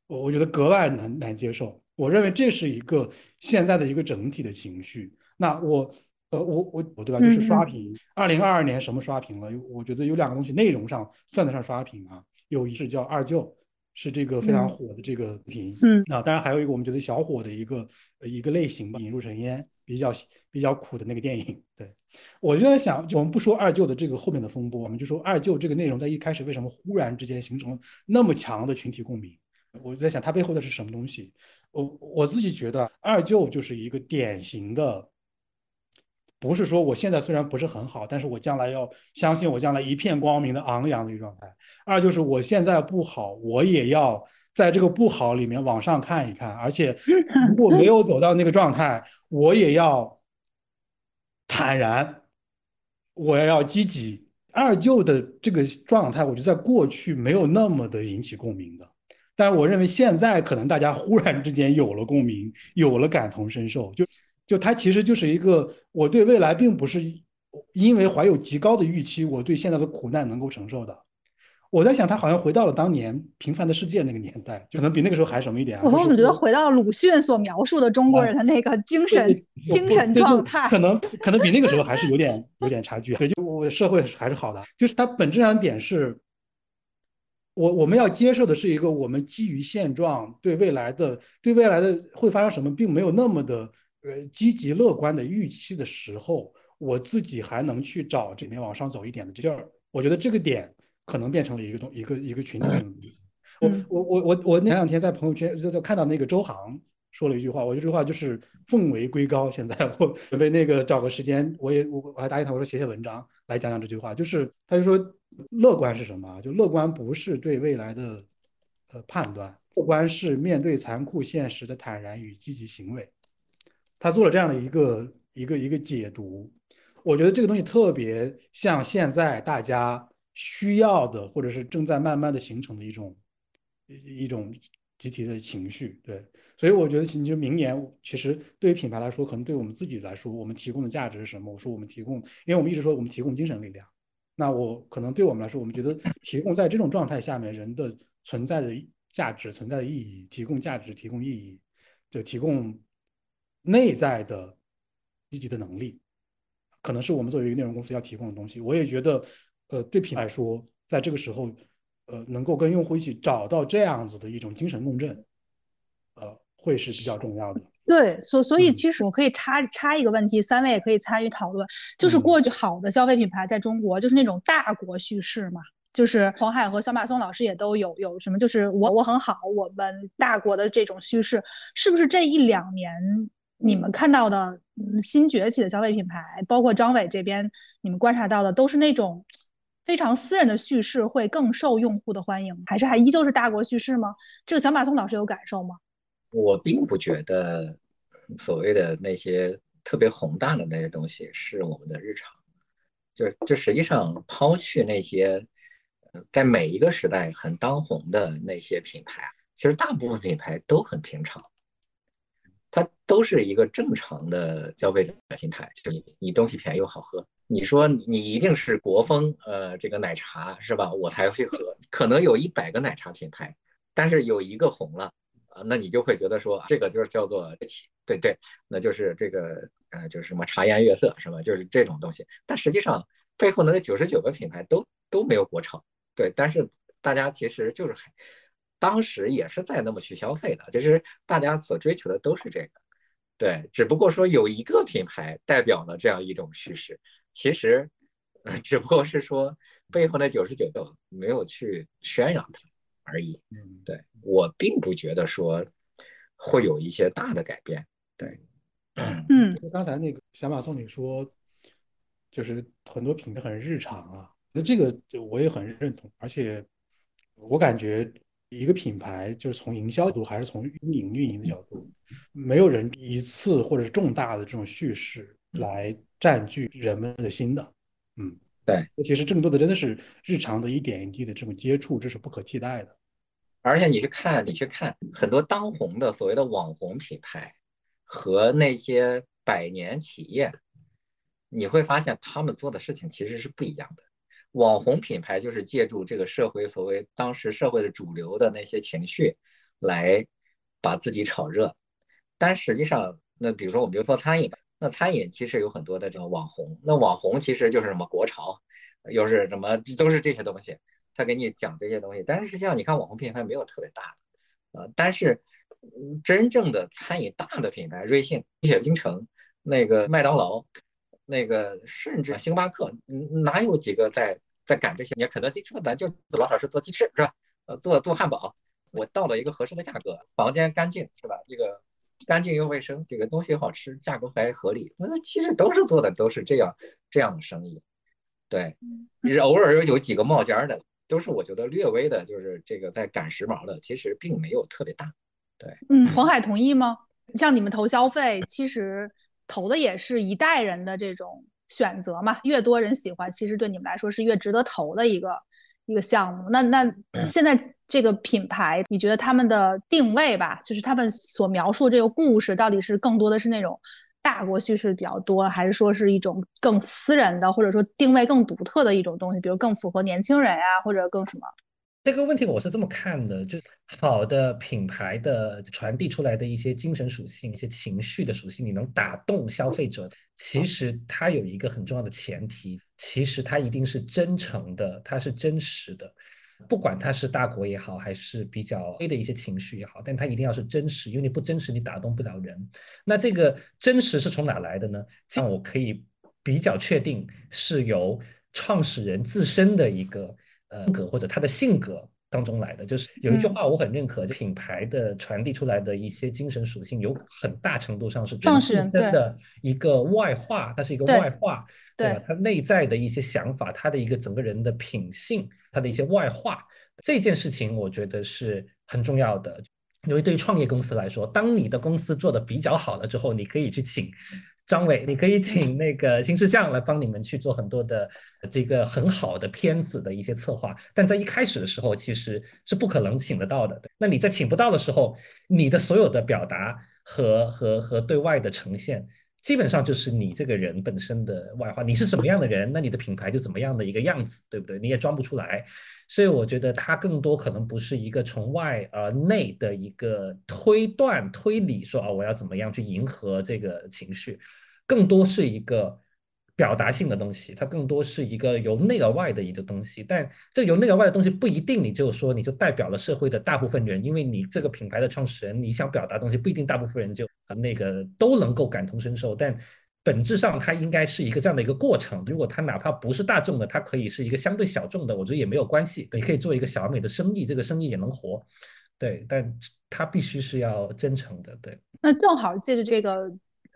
我我觉得格外难难接受。我认为这是一个现在的一个整体的情绪。那我，呃，我我我对吧？就是刷屏。二零二二年什么刷屏了？我觉得有两个东西，内容上算得上刷屏啊。有一是叫二舅，是这个非常火的这个屏。嗯。啊，当然还有一个我们觉得小火的一个一个类型吧，引入尘烟。比较比较苦的那个电影，对我就在想，我们不说二舅的这个后面的风波，我们就说二舅这个内容在一开始为什么忽然之间形成那么强的群体共鸣？我就在想，它背后的是什么东西？我我自己觉得二舅就是一个典型的不是说我现在虽然不是很好，但是我将来要相信我将来一片光明的昂扬的一个状态。二就是我现在不好，我也要在这个不好里面往上看一看，而且如果没有走到那个状态，我也要坦然，我也要积极。二舅的这个状态，我觉得在过去没有那么的引起共鸣的，但是我认为现在可能大家忽然之间有了共鸣，有了感同身受，就就他其实就是一个我对未来并不是因为怀有极高的预期，我对现在的苦难能够承受的。我在想，他好像回到了当年平凡的世界那个年代，可能比那个时候还什么一点啊？我们觉得回到了鲁迅所描述的中国人的那个精神精神状态？可能可能比那个时候还是有点有点差距。对，就我社会还是好的，就是它本质上点是，我我们要接受的是一个我们基于现状对未来的对未来的会发生什么，并没有那么的呃积极乐观的预期的时候，我自己还能去找这边往上走一点的劲儿。我觉得这个点。可能变成了一个东一个一个群体性的东西。我我我我我前两天在朋友圈就在看到那个周航说了一句话，我这句话就是奉为圭高。现在我准备那个找个时间，我也我我还答应他，我说写写文章来讲讲这句话。就是他就说，乐观是什么？就乐观不是对未来的呃判断，乐观是面对残酷现实的坦然与积极行为。他做了这样的一个一个一个解读，我觉得这个东西特别像现在大家。需要的，或者是正在慢慢的形成的一种一种集体的情绪，对，所以我觉得，其实明年其实对于品牌来说，可能对我们自己来说，我们提供的价值是什么？我说我们提供，因为我们一直说我们提供精神力量，那我可能对我们来说，我们觉得提供在这种状态下面人的存在的价值、存在的意义，提供价值、提供意义，就提供内在的积极的能力，可能是我们作为一个内容公司要提供的东西。我也觉得。呃，对品牌说，在这个时候，呃，能够跟用户一起找到这样子的一种精神共振，呃，会是比较重要的。对，所所以其实我可以插插一个问题，三位也可以参与讨论，就是过去好的消费品牌在中国就是那种大国叙事嘛，就是黄海和小马松老师也都有有什么，就是我我很好，我们大国的这种叙事，是不是这一两年你们看到的新崛起的消费品牌，包括张伟这边你们观察到的，都是那种。非常私人的叙事会更受用户的欢迎，还是还依旧是大国叙事吗？这个小马松老师有感受吗？我并不觉得所谓的那些特别宏大的那些东西是我们的日常，就就实际上抛去那些在每一个时代很当红的那些品牌，其实大部分品牌都很平常，它都是一个正常的消费者心态，就你你东西便宜又好喝。你说你一定是国风，呃，这个奶茶是吧？我才会喝。可能有一百个奶茶品牌，但是有一个红了，啊，那你就会觉得说这个就是叫做对对，那就是这个呃，就是什么茶颜悦色是吧？就是这种东西。但实际上背后那九十九个品牌都都没有国潮，对。但是大家其实就是当时也是在那么去消费的，就是大家所追求的都是这个，对。只不过说有一个品牌代表了这样一种叙事。其实，呃，只不过是说背后那九十九个没有去宣扬它而已。嗯，对我并不觉得说会有一些大的改变。对，嗯，刚才那个小马送你说，就是很多品牌很日常啊，那这个就我也很认同。而且我感觉一个品牌就是从营销角度还是从运营运营的角度，没有人一次或者是重大的这种叙事来。占据人们的心的，嗯，对，其实更多的真的是日常的一点一滴的这种接触，这是不可替代的。而且你去看，你去看很多当红的所谓的网红品牌和那些百年企业，你会发现他们做的事情其实是不一样的。网红品牌就是借助这个社会所谓当时社会的主流的那些情绪来把自己炒热，但实际上，那比如说我们就做餐饮吧。那餐饮其实有很多的这个网红，那网红其实就是什么国潮，又是什么，都是这些东西，他给你讲这些东西。但是实际上，你看网红品牌没有特别大的，呃，但是真正的餐饮大的品牌，瑞幸、蜜雪冰城、那个麦当劳、那个甚至星巴克，哪有几个在在赶这些？你肯德基说咱就老老实做鸡翅是吧？呃，做做汉堡，我到了一个合适的价格，房间干净是吧？这个干净又卫生，这个东西好吃，价格还合理。那其实都是做的都是这样这样的生意，对，是偶尔有几个冒尖的，都是我觉得略微的，就是这个在赶时髦的，其实并没有特别大。对，嗯，黄海同意吗？像你们投消费，其实投的也是一代人的这种选择嘛，越多人喜欢，其实对你们来说是越值得投的一个一个项目。那那现在这个品牌，你觉得他们的定位吧，就是他们所描述这个故事，到底是更多的是那种大国叙事比较多，还是说是一种更私人的，或者说定位更独特的一种东西，比如更符合年轻人呀，或者更什么？这个问题我是这么看的，就好的品牌的传递出来的一些精神属性、一些情绪的属性，你能打动消费者，其实它有一个很重要的前提，其实它一定是真诚的，它是真实的，不管他是大国也好，还是比较 A 的一些情绪也好，但他一定要是真实，因为你不真实，你打动不了人。那这个真实是从哪来的呢？像我可以比较确定是由创始人自身的一个。呃，格或者他的性格当中来的，就是有一句话我很认可，就品牌的传递出来的一些精神属性，有很大程度上是创始人的一个外化，它是一个外化，对吧？他内在的一些想法，他的一个整个人的品性，他的一些外化，这件事情我觉得是很重要的。因为对于创业公司来说，当你的公司做的比较好了之后，你可以去请。张伟，你可以请那个新事项来帮你们去做很多的这个很好的片子的一些策划，但在一开始的时候其实是不可能请得到的。那你在请不到的时候，你的所有的表达和和和对外的呈现，基本上就是你这个人本身的外化。你是什么样的人，那你的品牌就怎么样的一个样子，对不对？你也装不出来。所以我觉得它更多可能不是一个从外而内的一个推断推理，说啊我要怎么样去迎合这个情绪。更多是一个表达性的东西，它更多是一个由内而外的一个东西。但这由内而外的东西不一定，你就说你就代表了社会的大部分人，因为你这个品牌的创始人，你想表达东西不一定大部分人就那个都能够感同身受。但本质上它应该是一个这样的一个过程。如果它哪怕不是大众的，它可以是一个相对小众的，我觉得也没有关系。你可以做一个小而美的生意，这个生意也能活。对，但它必须是要真诚的。对，那正好借着这个。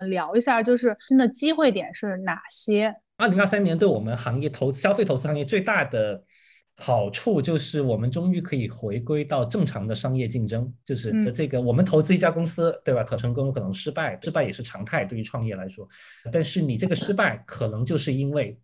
聊一下，就是新的机会点是哪些？二零二三年对我们行业投消费投资行业最大的好处，就是我们终于可以回归到正常的商业竞争。就是这个，我们投资一家公司，对吧？可成功，有可能失败，失败也是常态，对于创业来说。但是你这个失败，可能就是因为。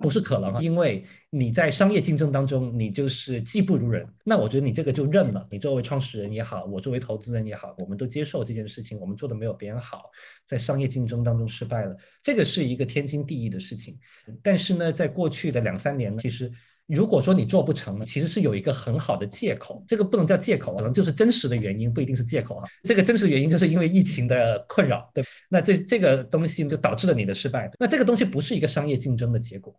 不是可能，因为你在商业竞争当中，你就是技不如人。那我觉得你这个就认了。你作为创始人也好，我作为投资人也好，我们都接受这件事情。我们做的没有别人好，在商业竞争当中失败了，这个是一个天经地义的事情。但是呢，在过去的两三年，其实。如果说你做不成呢，其实是有一个很好的借口，这个不能叫借口，可能就是真实的原因，不一定是借口啊。这个真实原因就是因为疫情的困扰，对，那这这个东西就导致了你的失败。那这个东西不是一个商业竞争的结果。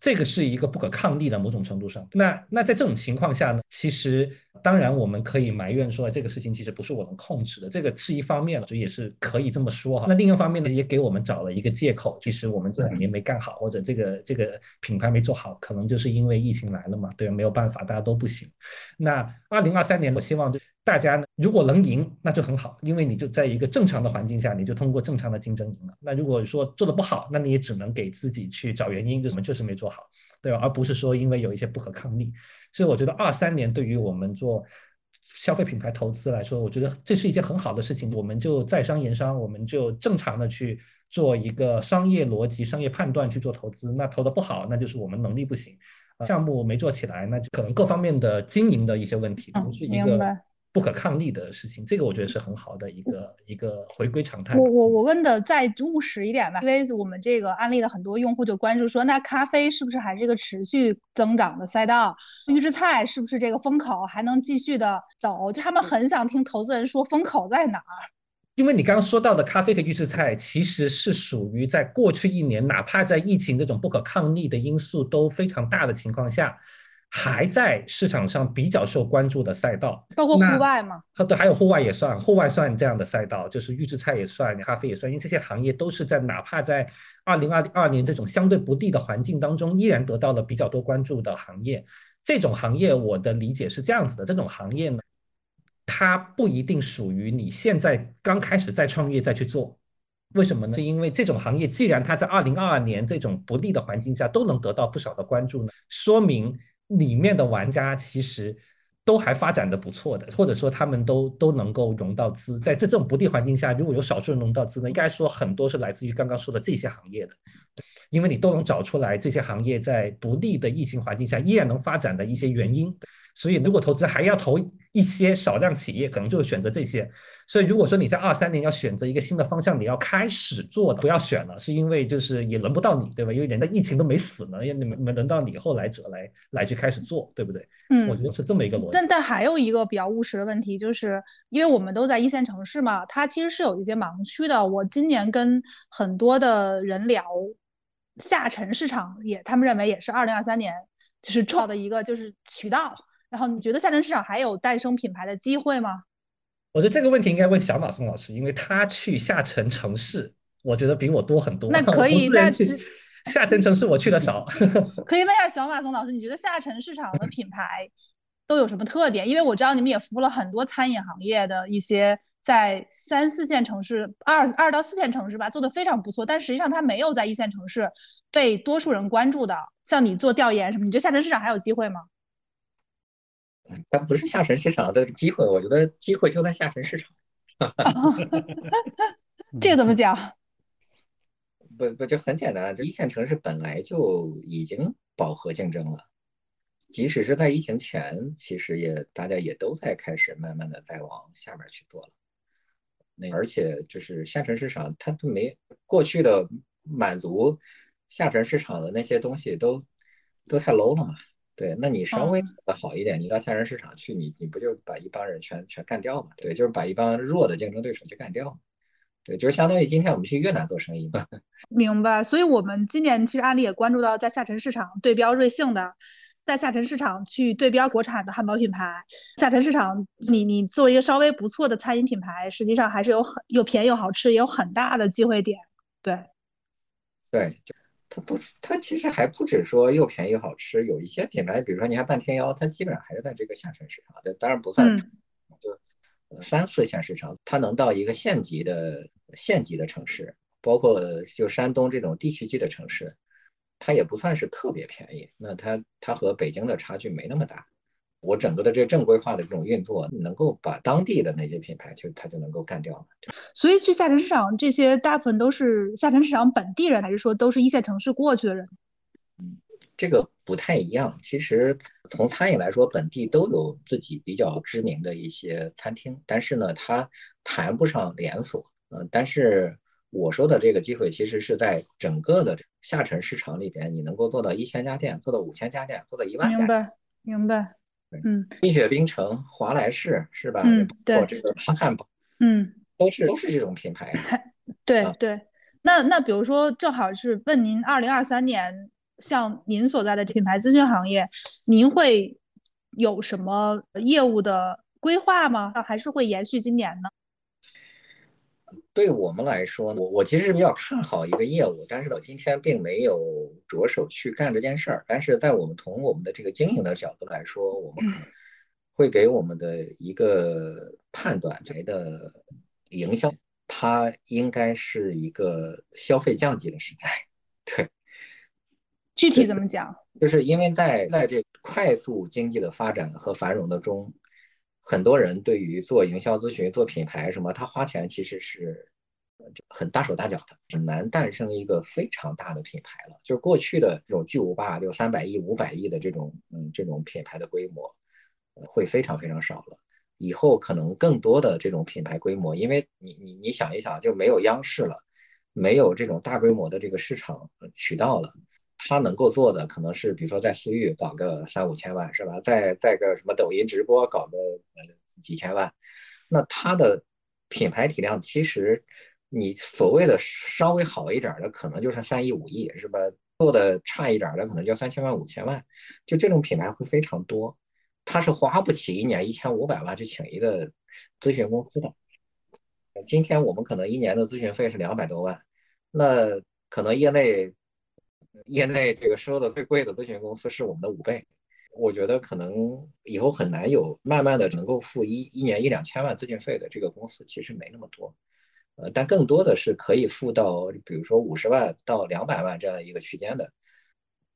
这个是一个不可抗力的某种程度上，那那在这种情况下呢，其实当然我们可以埋怨说这个事情其实不是我能控制的，这个是一方面了，所以也是可以这么说哈。那另一方面呢，也给我们找了一个借口，其实我们这两年没干好，或者这个这个品牌没做好，可能就是因为疫情来了嘛，对？没有办法，大家都不行。那二零二三年，我希望就。大家，如果能赢，那就很好，因为你就在一个正常的环境下，你就通过正常的竞争赢了。那如果说做的不好，那你也只能给自己去找原因，就什么就是没做好，对吧？而不是说因为有一些不可抗力。所以我觉得二三年对于我们做消费品牌投资来说，我觉得这是一件很好的事情。我们就在商言商，我们就正常的去做一个商业逻辑、商业判断去做投资。那投的不好，那就是我们能力不行，项目没做起来，那就可能各方面的经营的一些问题，不是一个。不可抗力的事情，这个我觉得是很好的一个一个回归常态。我我我问的再务实一点吧，因为我们这个案例的很多用户就关注说，那咖啡是不是还是一个持续增长的赛道？预制菜是不是这个风口还能继续的走？就他们很想听投资人说风口在哪儿。因为你刚刚说到的咖啡和预制菜，其实是属于在过去一年，哪怕在疫情这种不可抗力的因素都非常大的情况下。还在市场上比较受关注的赛道，包括户外吗？对，还有户外也算，户外算这样的赛道，就是预制菜也算，咖啡也算，因为这些行业都是在哪怕在二零二二年这种相对不利的环境当中，依然得到了比较多关注的行业。这种行业，我的理解是这样子的：这种行业呢，它不一定属于你现在刚开始在创业再去做。为什么呢？是因为这种行业既然它在二零二二年这种不利的环境下都能得到不少的关注呢，说明里面的玩家其实都还发展的不错的，或者说他们都都能够融到资。在这种不利环境下，如果有少数人融到资呢，应该说很多是来自于刚刚说的这些行业的，因为你都能找出来这些行业在不利的疫情环境下依然能发展的一些原因。所以，如果投资还要投一些少量企业，可能就会选择这些。所以，如果说你在二三年要选择一个新的方向，你要开始做的，不要选了，是因为就是也轮不到你，对吧？因为人家疫情都没死呢，也没没轮到你后来者来来去开始做，对不对？嗯，我觉得是这么一个逻辑。但但还有一个比较务实的问题，就是因为我们都在一线城市嘛，它其实是有一些盲区的。我今年跟很多的人聊，下沉市场也，他们认为也是二零二三年就是重要的一个就是渠道。然后你觉得下沉市场还有诞生品牌的机会吗？我觉得这个问题应该问小马宋老师，因为他去下沉城市，我觉得比我多很多。那可以，那下沉城市我去的少。可以问一下小马宋老师，你觉得下沉市场的品牌都有什么特点？因为我知道你们也服务了很多餐饮行业的一些在三四线城市、二二到四线城市吧，做的非常不错，但实际上它没有在一线城市被多数人关注的。像你做调研什么，你觉得下沉市场还有机会吗？但不是下沉市场的机会，我觉得机会就在下沉市场。这个怎么讲？不不，就很简单，就一线城市本来就已经饱和竞争了，即使是在疫情前，其实也大家也都在开始慢慢的在往下面去做了。那而且就是下沉市场，它都没过去的满足下沉市场的那些东西都都太 low 了嘛。对，那你稍微的好一点，你到下沉市场去，你你不就把一帮人全全干掉嘛？对，就是把一帮弱的竞争对手去干掉。对，就是相当于今天我们去越南做生意嘛。明白。所以我们今年其实案例也关注到，在下沉市场对标瑞幸的，在下沉市场去对标国产的汉堡品牌。下沉市场，你你作为一个稍微不错的餐饮品牌，实际上还是有很又便宜又好吃，也有很大的机会点。对。对。它不，它其实还不止说又便宜又好吃。有一些品牌，比如说你看半天妖，它基本上还是在这个下沉市场，这当然不算，就三四线市场，它能到一个县级的县级的城市，包括就山东这种地区级的城市，它也不算是特别便宜。那它它和北京的差距没那么大。我整个的这正规化的这种运作，能够把当地的那些品牌，就它就能够干掉了所以去下沉市场，这些大部分都是下沉市场本地人，还是说都是一线城市过去的人？嗯，这个不太一样。其实从餐饮来说，本地都有自己比较知名的一些餐厅，但是呢，它谈不上连锁。嗯，但是我说的这个机会，其实是在整个的下沉市场里边，你能够做到一千家店，做到五千家店，做到一万家。明白，明白。嗯，蜜雪冰城、华莱士是吧？嗯，对，这个汤汉堡，嗯，都是都是这种品牌。对对，那那比如说，正好是问您，二零二三年，像您所在的品牌咨询行业，您会有什么业务的规划吗？还是会延续今年呢？对我们来说，我我其实是比较看好一个业务，但是到今天并没有着手去干这件事儿。但是在我们从我们的这个经营的角度来说，我们会给我们的一个判断：谁的营销，它应该是一个消费降级的时代。对，具体怎么讲？就是因为在在这快速经济的发展和繁荣的中。很多人对于做营销咨询、做品牌什么，他花钱其实是很大手大脚的，很难诞生一个非常大的品牌了。就是过去的这种巨无霸，就三百亿、五百亿的这种，嗯，这种品牌的规模，会非常非常少了。以后可能更多的这种品牌规模，因为你你你想一想，就没有央视了，没有这种大规模的这个市场渠道了。他能够做的可能是，比如说在私域搞个三五千万，是吧？在在个什么抖音直播搞个几千万，那他的品牌体量其实你所谓的稍微好一点的，可能就是三亿五亿，是吧？做的差一点的，可能就三千万五千万，就这种品牌会非常多，他是花不起一年一千五百万去请一个咨询公司的。今天我们可能一年的咨询费是两百多万，那可能业内。业内这个收的最贵的咨询公司是我们的五倍，我觉得可能以后很难有慢慢的能够付一一年一两千万咨询费的这个公司，其实没那么多。呃，但更多的是可以付到，比如说五十万到两百万这样一个区间的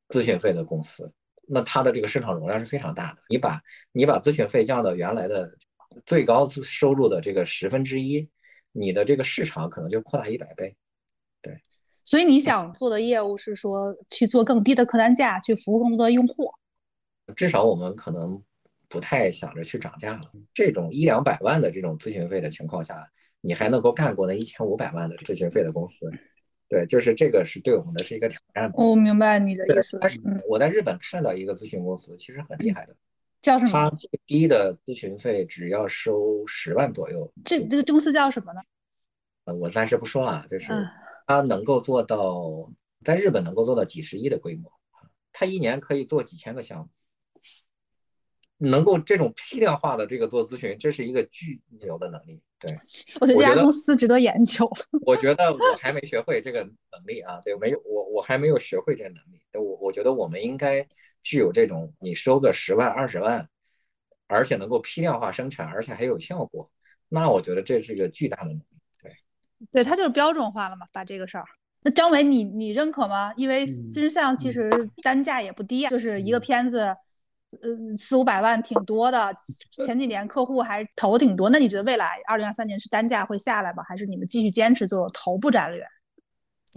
咨询费的公司，那它的这个市场容量是非常大的。你把你把咨询费降到原来的最高收入的这个十分之一，你的这个市场可能就扩大一百倍。对，所以你想做的业务是说去做更低的客单价，去服务更多的用户。至少我们可能不太想着去涨价了。这种一两百万的这种咨询费的情况下。你还能够干过那一千五百万的咨询费的公司，对，就是这个是对我们的是一个挑战。我明白你的意思。但是我在日本看到一个咨询公司，其实很厉害的，叫什么？它最低的咨询费只要收十万左右。这这个公司叫什么呢？呃，我暂时不说啊，就是它能够做到在日本能够做到几十亿的规模，它一年可以做几千个项目。能够这种批量化的这个做咨询，这是一个巨牛的能力。对，我觉得这家公司值得研究。我觉得我还没学会这个能力啊，对，没有我我还没有学会这个能力。我我觉得我们应该具有这种，你收个十万二十万，而且能够批量化生产，而且还有效果，那我觉得这是一个巨大的能力。对，对，它就是标准化了嘛，把这个事儿。那张伟，你你认可吗？因为新象其实单价也不低啊，就是一个片子。嗯，四五百万挺多的，前几年客户还投挺多。那你觉得未来二零二三年是单价会下来吗？还是你们继续坚持做头部战略？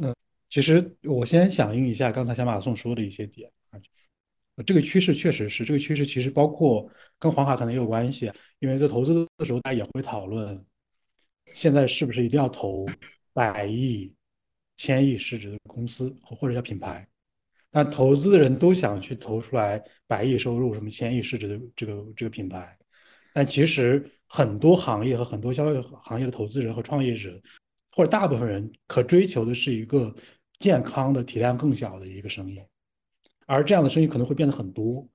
嗯，其实我先响应一下刚才小马送说的一些点啊，这个趋势确实是这个趋势，其实包括跟黄海可能也有关系，因为在投资的时候大家也会讨论，现在是不是一定要投百亿、千亿市值的公司或者叫品牌？但投资的人都想去投出来百亿收入、什么千亿市值的这个这个品牌，但其实很多行业和很多消费行业的投资人和创业者，或者大部分人可追求的是一个健康的、体量更小的一个生意，而这样的生意可能会变得很多，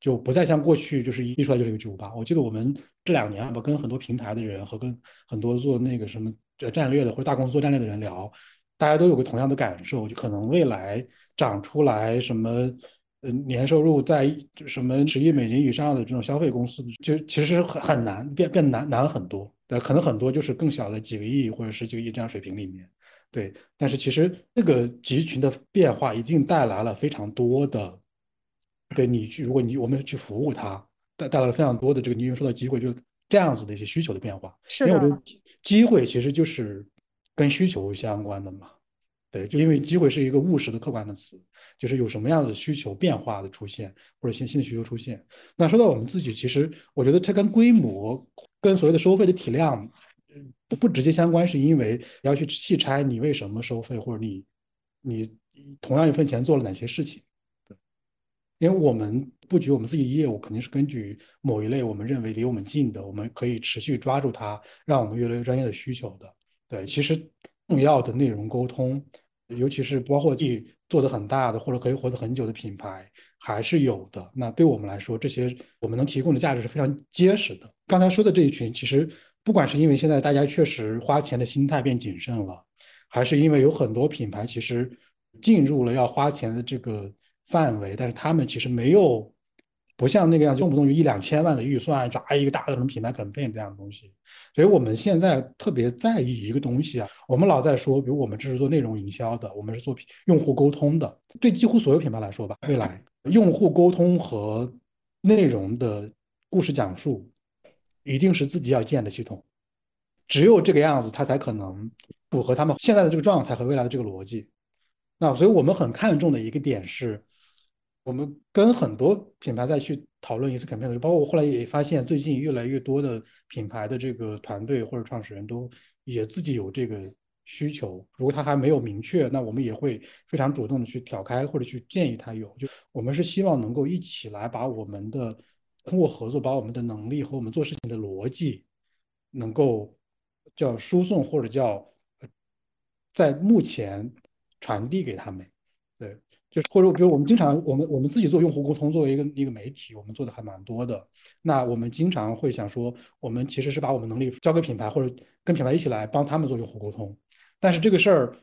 就不再像过去就是一出来就是一个巨无霸。我记得我们这两年吧，跟很多平台的人和跟很多做那个什么战略的或者大公司做战略的人聊。大家都有个同样的感受，就可能未来长出来什么，呃，年收入在什么十亿美金以上的这种消费公司，就其实很很难变变难难了很多，对，可能很多就是更小的几个亿或者十几个亿这样水平里面，对，但是其实这个集群的变化一定带来了非常多的，对你去，如果你我们去服务他，带带来了非常多的这个你说到机会，就是这样子的一些需求的变化，是的，因为我觉得机会其实就是。跟需求相关的嘛，对，就因为机会是一个务实的客观的词，就是有什么样的需求变化的出现，或者新新的需求出现。那说到我们自己，其实我觉得它跟规模、跟所谓的收费的体量不不直接相关，是因为要去细拆你为什么收费，或者你你同样一份钱做了哪些事情。因为我们布局我们自己业务，肯定是根据某一类我们认为离我们近的，我们可以持续抓住它，让我们越来越专业的需求的。对，其实重要的内容沟通，尤其是包括地做的很大的或者可以活得很久的品牌，还是有的。那对我们来说，这些我们能提供的价值是非常结实的。刚才说的这一群，其实不管是因为现在大家确实花钱的心态变谨慎了，还是因为有很多品牌其实进入了要花钱的这个范围，但是他们其实没有。不像那个样子，动不动就一两千万的预算砸一个大的什么品牌 campaign 这样的东西，所以我们现在特别在意一个东西啊，我们老在说，比如我们这是做内容营销的，我们是做用户沟通的，对几乎所有品牌来说吧，未来用户沟通和内容的故事讲述，一定是自己要建的系统，只有这个样子，它才可能符合他们现在的这个状态和未来的这个逻辑。那所以我们很看重的一个点是。我们跟很多品牌再去讨论一次 campaign 的时候，包括我后来也发现，最近越来越多的品牌的这个团队或者创始人都也自己有这个需求。如果他还没有明确，那我们也会非常主动的去挑开或者去建议他有。就我们是希望能够一起来把我们的通过合作，把我们的能力和我们做事情的逻辑，能够叫输送或者叫在目前传递给他们。就是或者比如我们经常我们我们自己做用户沟通，作为一个一个媒体，我们做的还蛮多的。那我们经常会想说，我们其实是把我们能力交给品牌，或者跟品牌一起来帮他们做用户沟通。但是这个事儿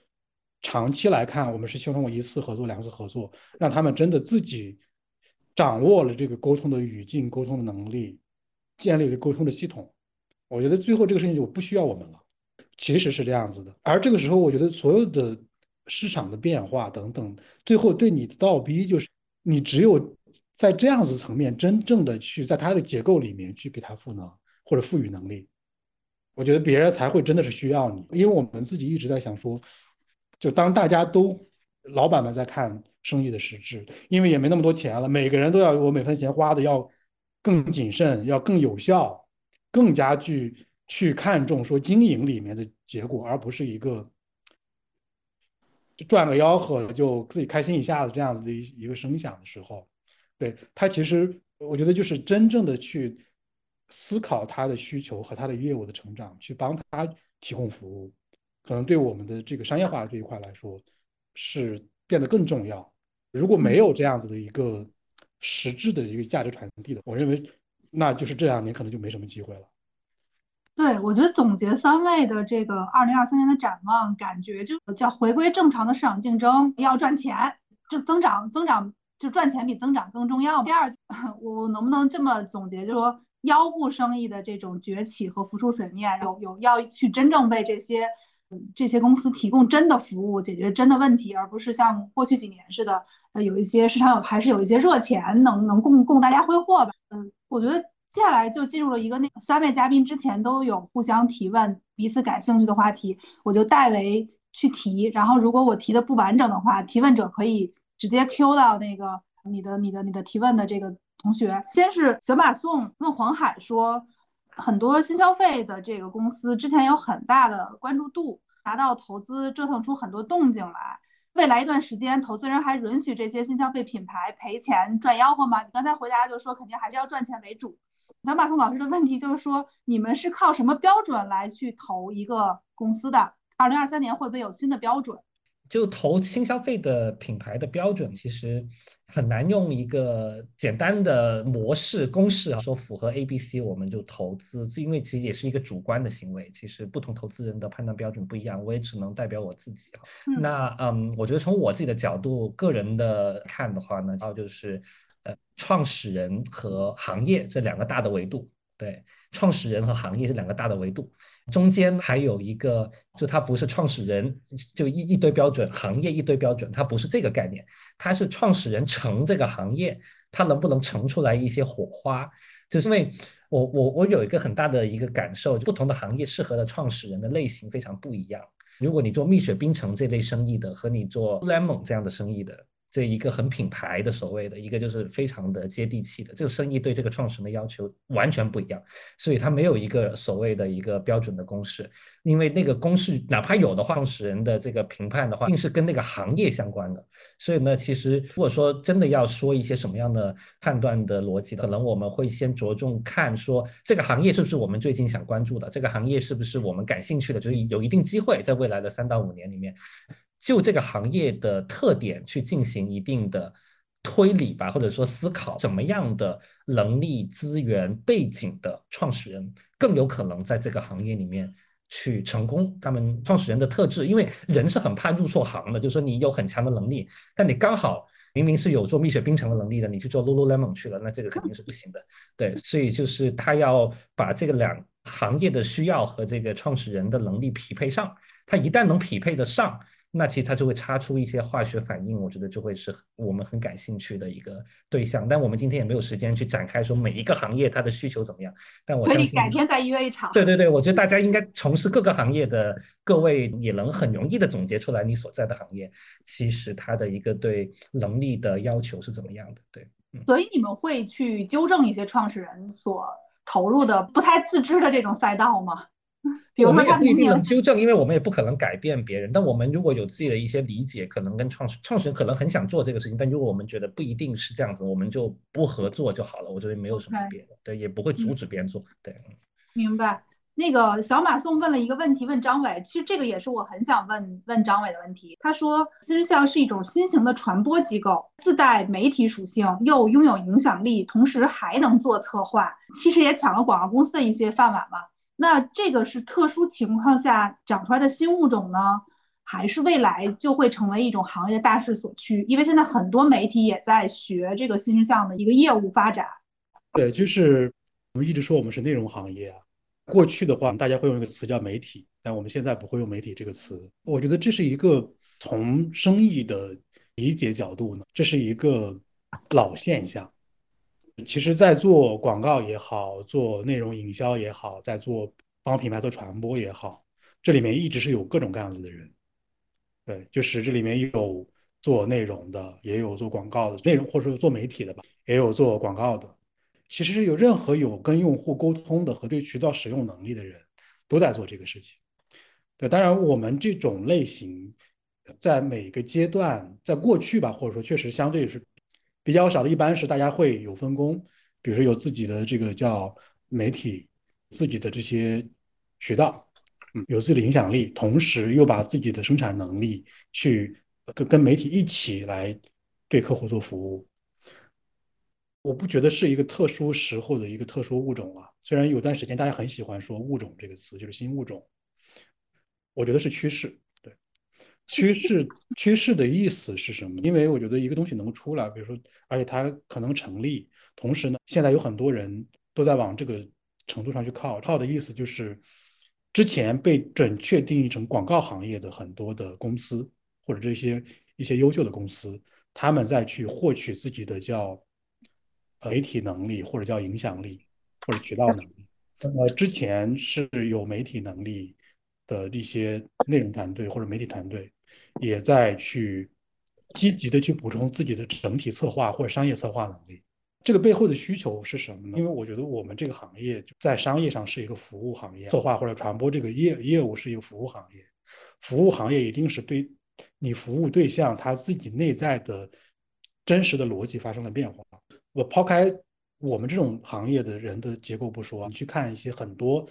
长期来看，我们是希望通过一次合作、两次合作，让他们真的自己掌握了这个沟通的语境、沟通的能力，建立了沟通的系统。我觉得最后这个事情就不需要我们了，其实是这样子的。而这个时候，我觉得所有的市场的变化等等，最后对你的倒逼就是，你只有在这样子层面真正的去在它的结构里面去给它赋能或者赋予能力，我觉得别人才会真的是需要你。因为我们自己一直在想说，就当大家都老板们在看生意的实质，因为也没那么多钱了，每个人都要我每分钱花的要更谨慎，要更有效。更加去去看重说经营里面的结果，而不是一个就赚个吆喝就自己开心一下子这样子的一一个声响的时候，对他其实我觉得就是真正的去思考他的需求和他的业务的成长，去帮他提供服务，可能对我们的这个商业化这一块来说是变得更重要。如果没有这样子的一个实质的一个价值传递的，我认为。那就是这两年可能就没什么机会了。对，我觉得总结三位的这个二零二三年的展望，感觉就叫回归正常的市场竞争，要赚钱，就增长增长就赚钱比增长更重要。第二，我能不能这么总结，就说腰部生意的这种崛起和浮出水面，有有要去真正为这些这些公司提供真的服务，解决真的问题，而不是像过去几年似的，呃，有一些市场有还是有一些热钱能能供供大家挥霍吧。嗯。我觉得接下来就进入了一个那三位嘉宾之前都有互相提问、彼此感兴趣的话题，我就代为去提。然后如果我提的不完整的话，提问者可以直接 Q 到那个你的、你的、你的提问的这个同学。先是小马送问黄海说，很多新消费的这个公司之前有很大的关注度，拿到投资，折腾出很多动静来。未来一段时间，投资人还允许这些新消费品牌赔钱赚吆喝吗？你刚才回答就说肯定还是要赚钱为主。小马宋老师的问题就是说，你们是靠什么标准来去投一个公司的？二零二三年会不会有新的标准？就投新消费的品牌的标准，其实很难用一个简单的模式公式啊，说符合 A、B、C 我们就投资，这因为其实也是一个主观的行为，其实不同投资人的判断标准不一样，我也只能代表我自己啊。那嗯，我觉得从我自己的角度，个人的看的话呢，然后就是呃，创始人和行业这两个大的维度，对。创始人和行业是两个大的维度，中间还有一个，就它不是创始人就一一堆标准，行业一堆标准，它不是这个概念，它是创始人成这个行业，它能不能成出来一些火花？就是因为我我我有一个很大的一个感受，不同的行业适合的创始人的类型非常不一样。如果你做蜜雪冰城这类生意的，和你做 lemon 这样的生意的。这一个很品牌的所谓的一个就是非常的接地气的，这个生意对这个创始人的要求完全不一样，所以它没有一个所谓的一个标准的公式，因为那个公式哪怕有的话，创始人的这个评判的话，一定是跟那个行业相关的。所以呢，其实如果说真的要说一些什么样的判断的逻辑，可能我们会先着重看说这个行业是不是我们最近想关注的，这个行业是不是我们感兴趣的，就是有一定机会在未来的三到五年里面。就这个行业的特点去进行一定的推理吧，或者说思考，怎么样的能力、资源、背景的创始人更有可能在这个行业里面去成功？他们创始人的特质，因为人是很怕入错行的，就是说你有很强的能力，但你刚好明明是有做蜜雪冰城的能力的，你去做 Lululemon 去了，那这个肯定是不行的。对，所以就是他要把这个两行业的需要和这个创始人的能力匹配上，他一旦能匹配得上。那其实它就会擦出一些化学反应，我觉得就会是我们很感兴趣的一个对象。但我们今天也没有时间去展开说每一个行业它的需求怎么样。但我相信改天再约一场。对对对，我觉得大家应该从事各个行业的各位也能很容易的总结出来你所在的行业其实它的一个对能力的要求是怎么样的。对，所以你们会去纠正一些创始人所投入的不太自知的这种赛道吗？我们也不一定能纠正，因为我们也不可能改变别人。但我们如果有自己的一些理解，可能跟创始创始人可能很想做这个事情，但如果我们觉得不一定是这样子，我们就不合作就好了。我觉得没有什么别的，对，也不会阻止别人做。对，明白。那个小马送问了一个问题，问张伟，其实这个也是我很想问问张伟的问题。他说，新日像是一种新型的传播机构，自带媒体属性，又拥有影响力，同时还能做策划，其实也抢了广告公司的一些饭碗嘛。那这个是特殊情况下长出来的新物种呢，还是未来就会成为一种行业大势所趋？因为现在很多媒体也在学这个新事项的一个业务发展。对，就是我们一直说我们是内容行业啊。过去的话，大家会用一个词叫媒体，但我们现在不会用媒体这个词。我觉得这是一个从生意的理解角度呢，这是一个老现象。其实，在做广告也好，做内容营销也好，在做帮品牌做传播也好，这里面一直是有各种各样子的人。对，就是这里面有做内容的，也有做广告的内容，或者说做媒体的吧，也有做广告的。其实是有任何有跟用户沟通的和对渠道使用能力的人，都在做这个事情。对，当然我们这种类型，在每个阶段，在过去吧，或者说确实相对是比较少的。一般是大家会有分工，比如说有自己的这个叫媒体，自己的这些渠道，嗯，有自己的影响力，同时又把自己的生产能力去跟跟媒体一起来对客户做服务。我不觉得是一个特殊时候的一个特殊物种了。虽然有段时间大家很喜欢说“物种”这个词，就是新物种。我觉得是趋势。趋势趋势的意思是什么？因为我觉得一个东西能出来，比如说，而且它可能成立，同时呢，现在有很多人都在往这个程度上去靠。靠的意思就是，之前被准确定义成广告行业的很多的公司，或者这些一些优秀的公司，他们再去获取自己的叫。媒体能力或者叫影响力或者渠道能力，那么之前是有媒体能力的一些内容团队或者媒体团队，也在去积极的去补充自己的整体策划或者商业策划能力。这个背后的需求是什么呢？因为我觉得我们这个行业在商业上是一个服务行业，策划或者传播这个业业务是一个服务行业，服务行业一定是对你服务对象他自己内在的真实的逻辑发生了变化。我抛开我们这种行业的人的结构不说，你去看一些很多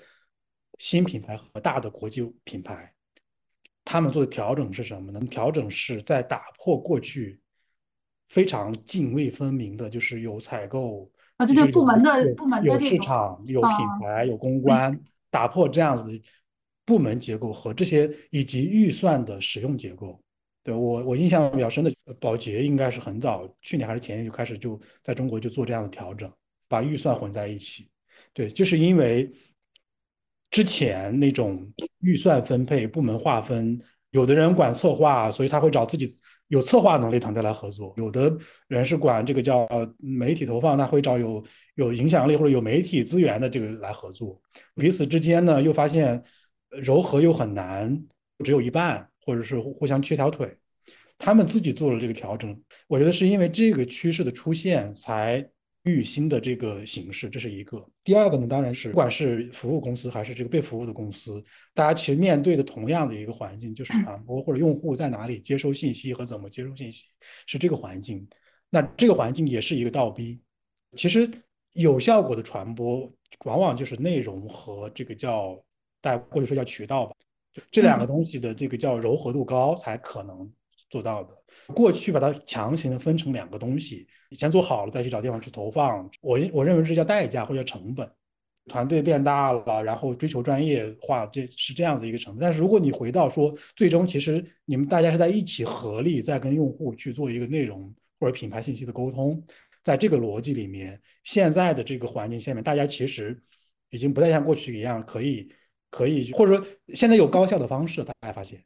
新品牌和大的国际品牌，他们做的调整是什么呢？调整是在打破过去非常泾渭分明的，就是有采购啊，就是部门的部门有市场、有品牌、有公关，打破这样子的部门结构和这些以及预算的使用结构。对我，我印象比较深的，保洁应该是很早，去年还是前年就开始就在中国就做这样的调整，把预算混在一起。对，就是因为之前那种预算分配、部门划分，有的人管策划，所以他会找自己有策划能力团队来合作；有的人是管这个叫媒体投放，他会找有有影响力或者有媒体资源的这个来合作。彼此之间呢，又发现柔和又很难，只有一半。或者是互相缺条腿，他们自己做了这个调整，我觉得是因为这个趋势的出现才育新的这个形式，这是一个。第二个呢，当然是不管是服务公司还是这个被服务的公司，大家其实面对的同样的一个环境，就是传播或者用户在哪里接收信息和怎么接收信息，是这个环境。那这个环境也是一个倒逼。其实有效果的传播，往往就是内容和这个叫大家过去说叫渠道吧。这两个东西的这个叫柔和度高才可能做到的。过去把它强行的分成两个东西，先做好了再去找地方去投放。我我认为这叫代价或者叫成本。团队变大了，然后追求专业化，这是这样的一个成本。但是如果你回到说，最终其实你们大家是在一起合力在跟用户去做一个内容或者品牌信息的沟通，在这个逻辑里面，现在的这个环境下面，大家其实已经不再像过去一样可以。可以，或者说现在有高效的方式，大家发现，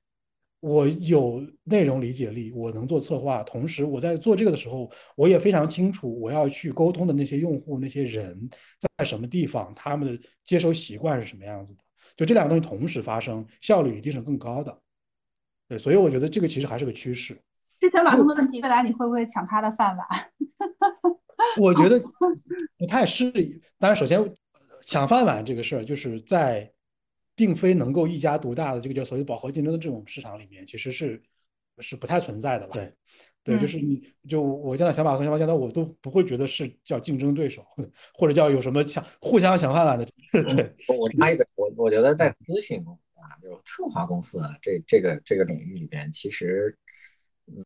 我有内容理解力，我能做策划，同时我在做这个的时候，我也非常清楚我要去沟通的那些用户、那些人在什么地方，他们的接收习惯是什么样子的，就这两个东西同时发生，效率一定是更高的。对，所以我觉得这个其实还是个趋势。之前马东的问题，未来你会不会抢他的饭碗？我觉得不太适宜。当然，首先抢饭碗这个事儿，就是在。并非能够一家独大的这个叫所谓饱和竞争的这种市场里面，其实是是不太存在的了。对，对，就是你就我这样的想法和想法，现在我都不会觉得是叫竞争对手，或者叫有什么想互相想办法的。对，我插一个，我我觉得在咨询公司啊，就是策划公司啊，这这个这个领域里边，其实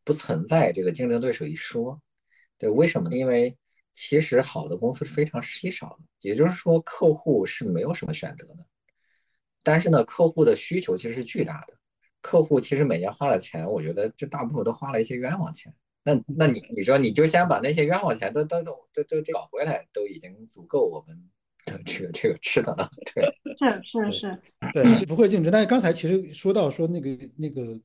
不存在这个竞争对手一说。对，为什么呢？因为其实好的公司是非常稀少的，也就是说，客户是没有什么选择的。但是呢，客户的需求其实是巨大的，客户其实每年花的钱，我觉得这大部分都花了一些冤枉钱。那那你你说你就先把那些冤枉钱都都都都都找回来，都已经足够我们的这个这个吃的了。对，是是是，对，是不会竞争。但是刚才其实说到说那个那个，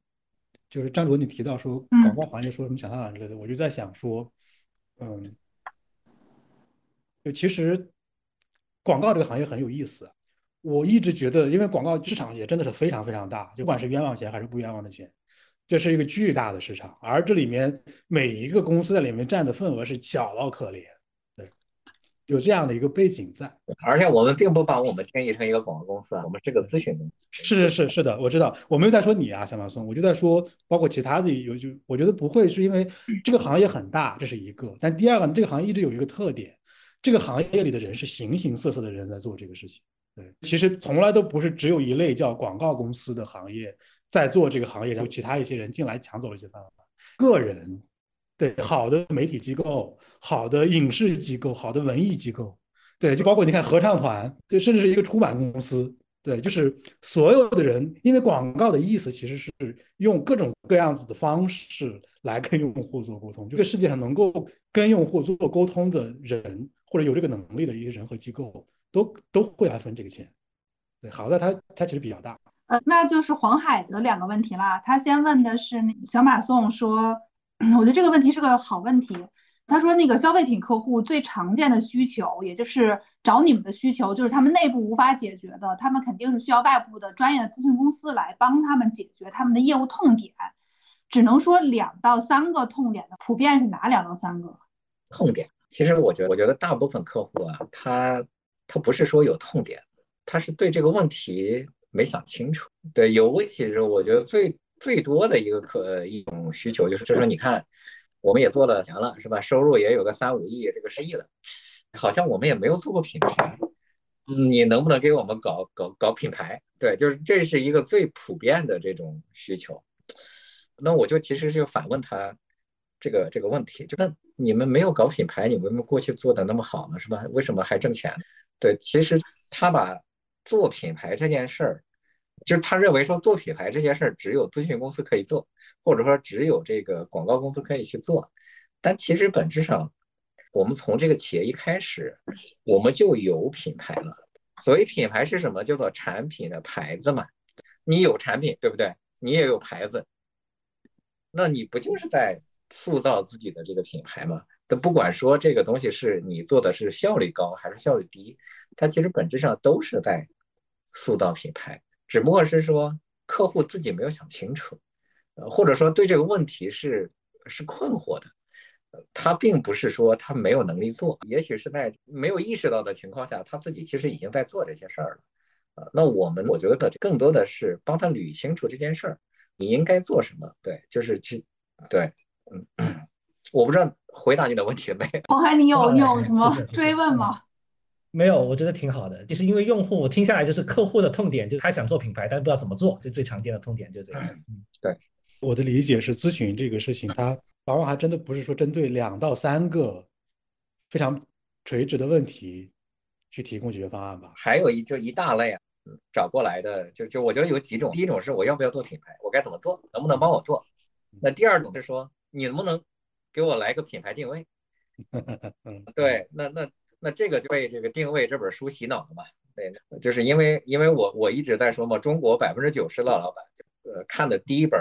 就是张卓你提到说广告行业说什么想象之类的，我就在想说，嗯，就其实广告这个行业很有意思。我一直觉得，因为广告市场也真的是非常非常大，不管是冤枉钱还是不冤枉的钱。这是一个巨大的市场，而这里面每一个公司在里面占的份额是小到可怜，对，有这样的一个背景在。而且我们并不把我们定义成一个广告公司啊，我们是个咨询公司。是是是是的，我知道，我没有在说你啊，小马松，我就在说包括其他的有就，我觉得不会是因为这个行业很大，这是一个。但第二个，这个行业一直有一个特点，这个行业里的人是形形色色的人在做这个事情。对，其实从来都不是只有一类叫广告公司的行业。在做这个行业，然后其他一些人进来抢走一些饭碗。个人，对好的媒体机构、好的影视机构、好的文艺机构，对，就包括你看合唱团，对，甚至是一个出版公司，对，就是所有的人，因为广告的意思其实是用各种各样子的方式来跟用户做沟通。这世界上能够跟用户做沟通的人，或者有这个能力的一些人和机构，都都会来分这个钱。对，好在它它其实比较大。呃，那就是黄海的两个问题啦。他先问的是小马送说，我觉得这个问题是个好问题。他说那个消费品客户最常见的需求，也就是找你们的需求，就是他们内部无法解决的，他们肯定是需要外部的专业的咨询公司来帮他们解决他们的业务痛点。只能说两到三个痛点的，普遍是哪两到三个痛点？其实我觉得，我觉得大部分客户啊，他他不是说有痛点，他是对这个问题。没想清楚，对，尤其是我觉得最最多的一个可一种需求就是，就说你看，我们也做了钱了，是吧？收入也有个三五亿，这个十亿了，好像我们也没有做过品牌，你能不能给我们搞搞搞品牌？对，就是这是一个最普遍的这种需求。那我就其实就反问他这个这个问题，就那你们没有搞品牌，你们过去做的那么好呢，是吧？为什么还挣钱？对，其实他把做品牌这件事儿。就是他认为说做品牌这件事儿只有咨询公司可以做，或者说只有这个广告公司可以去做，但其实本质上，我们从这个企业一开始，我们就有品牌了。所谓品牌是什么？叫做产品的牌子嘛。你有产品，对不对？你也有牌子，那你不就是在塑造自己的这个品牌吗？那不管说这个东西是你做的是效率高还是效率低，它其实本质上都是在塑造品牌。只不过是说客户自己没有想清楚，呃，或者说对这个问题是是困惑的，呃，他并不是说他没有能力做，也许是在没有意识到的情况下，他自己其实已经在做这些事儿了，呃，那我们我觉得更多的是帮他捋清楚这件事儿，你应该做什么，对，就是去，对，嗯，我不知道回答你的问题了没？黄海，你有 你有什么追问吗？没有，我觉得挺好的。就是因为用户，我听下来就是客户的痛点，就是他想做品牌，但是不知道怎么做，就最常见的痛点就这样。嗯，对，我的理解是，咨询这个事情，它往往还真的不是说针对两到三个非常垂直的问题去提供解决方案吧。还有一就一大类啊，找过来的就就我觉得有几种。第一种是我要不要做品牌，我该怎么做，能不能帮我做？那第二种是说你能不能给我来个品牌定位？对，那那。那这个就被这个定位这本书洗脑了嘛？对，就是因为因为我我一直在说嘛，中国百分之九十的老板呃看的第一本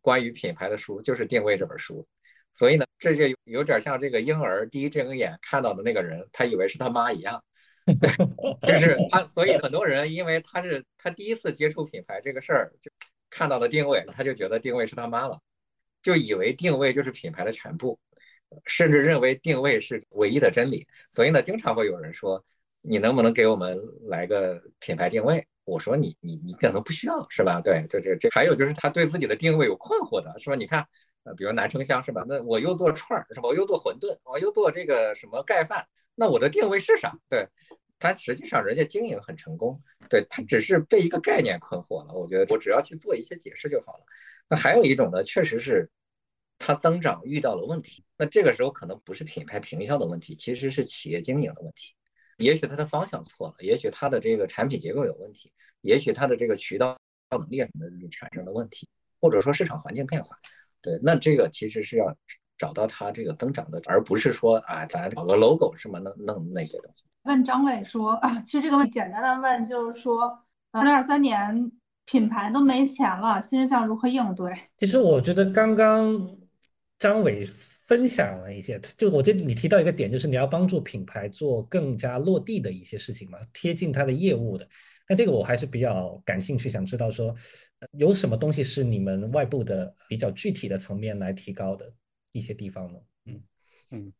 关于品牌的书就是定位这本书，所以呢，这就有点像这个婴儿第一睁眼看到的那个人，他以为是他妈一样，对就是他，所以很多人因为他是他第一次接触品牌这个事儿，就看到的定位，他就觉得定位是他妈了，就以为定位就是品牌的全部。甚至认为定位是唯一的真理，所以呢，经常会有人说，你能不能给我们来个品牌定位？我说你你你可能不需要，是吧？对，这这这还有就是他对自己的定位有困惑的，是吧？你看，比如南城乡是吧？那我又做串儿，是吧？我又做馄饨，我又做这个什么盖饭，那我的定位是啥？对，他实际上人家经营很成功，对他只是被一个概念困惑了。我觉得我只要去做一些解释就好了。那还有一种呢，确实是。它增长遇到了问题，那这个时候可能不是品牌平效的问题，其实是企业经营的问题。也许它的方向错了，也许它的这个产品结构有问题，也许它的这个渠道能力什么的产生了问题，或者说市场环境变化。对，那这个其实是要找到它这个增长的，而不是说啊，咱搞个 logo 是吗？弄弄那些东西。问张伟说啊，其实这个问简单的问就是说，二零二三年品牌都没钱了，新事项如何应对？其实我觉得刚刚张伟分享了一些，就我觉得你提到一个点，就是你要帮助品牌做更加落地的一些事情嘛，贴近它的业务的。那这个我还是比较感兴趣，想知道说有什么东西是你们外部的比较具体的层面来提高的一些地方呢？嗯嗯，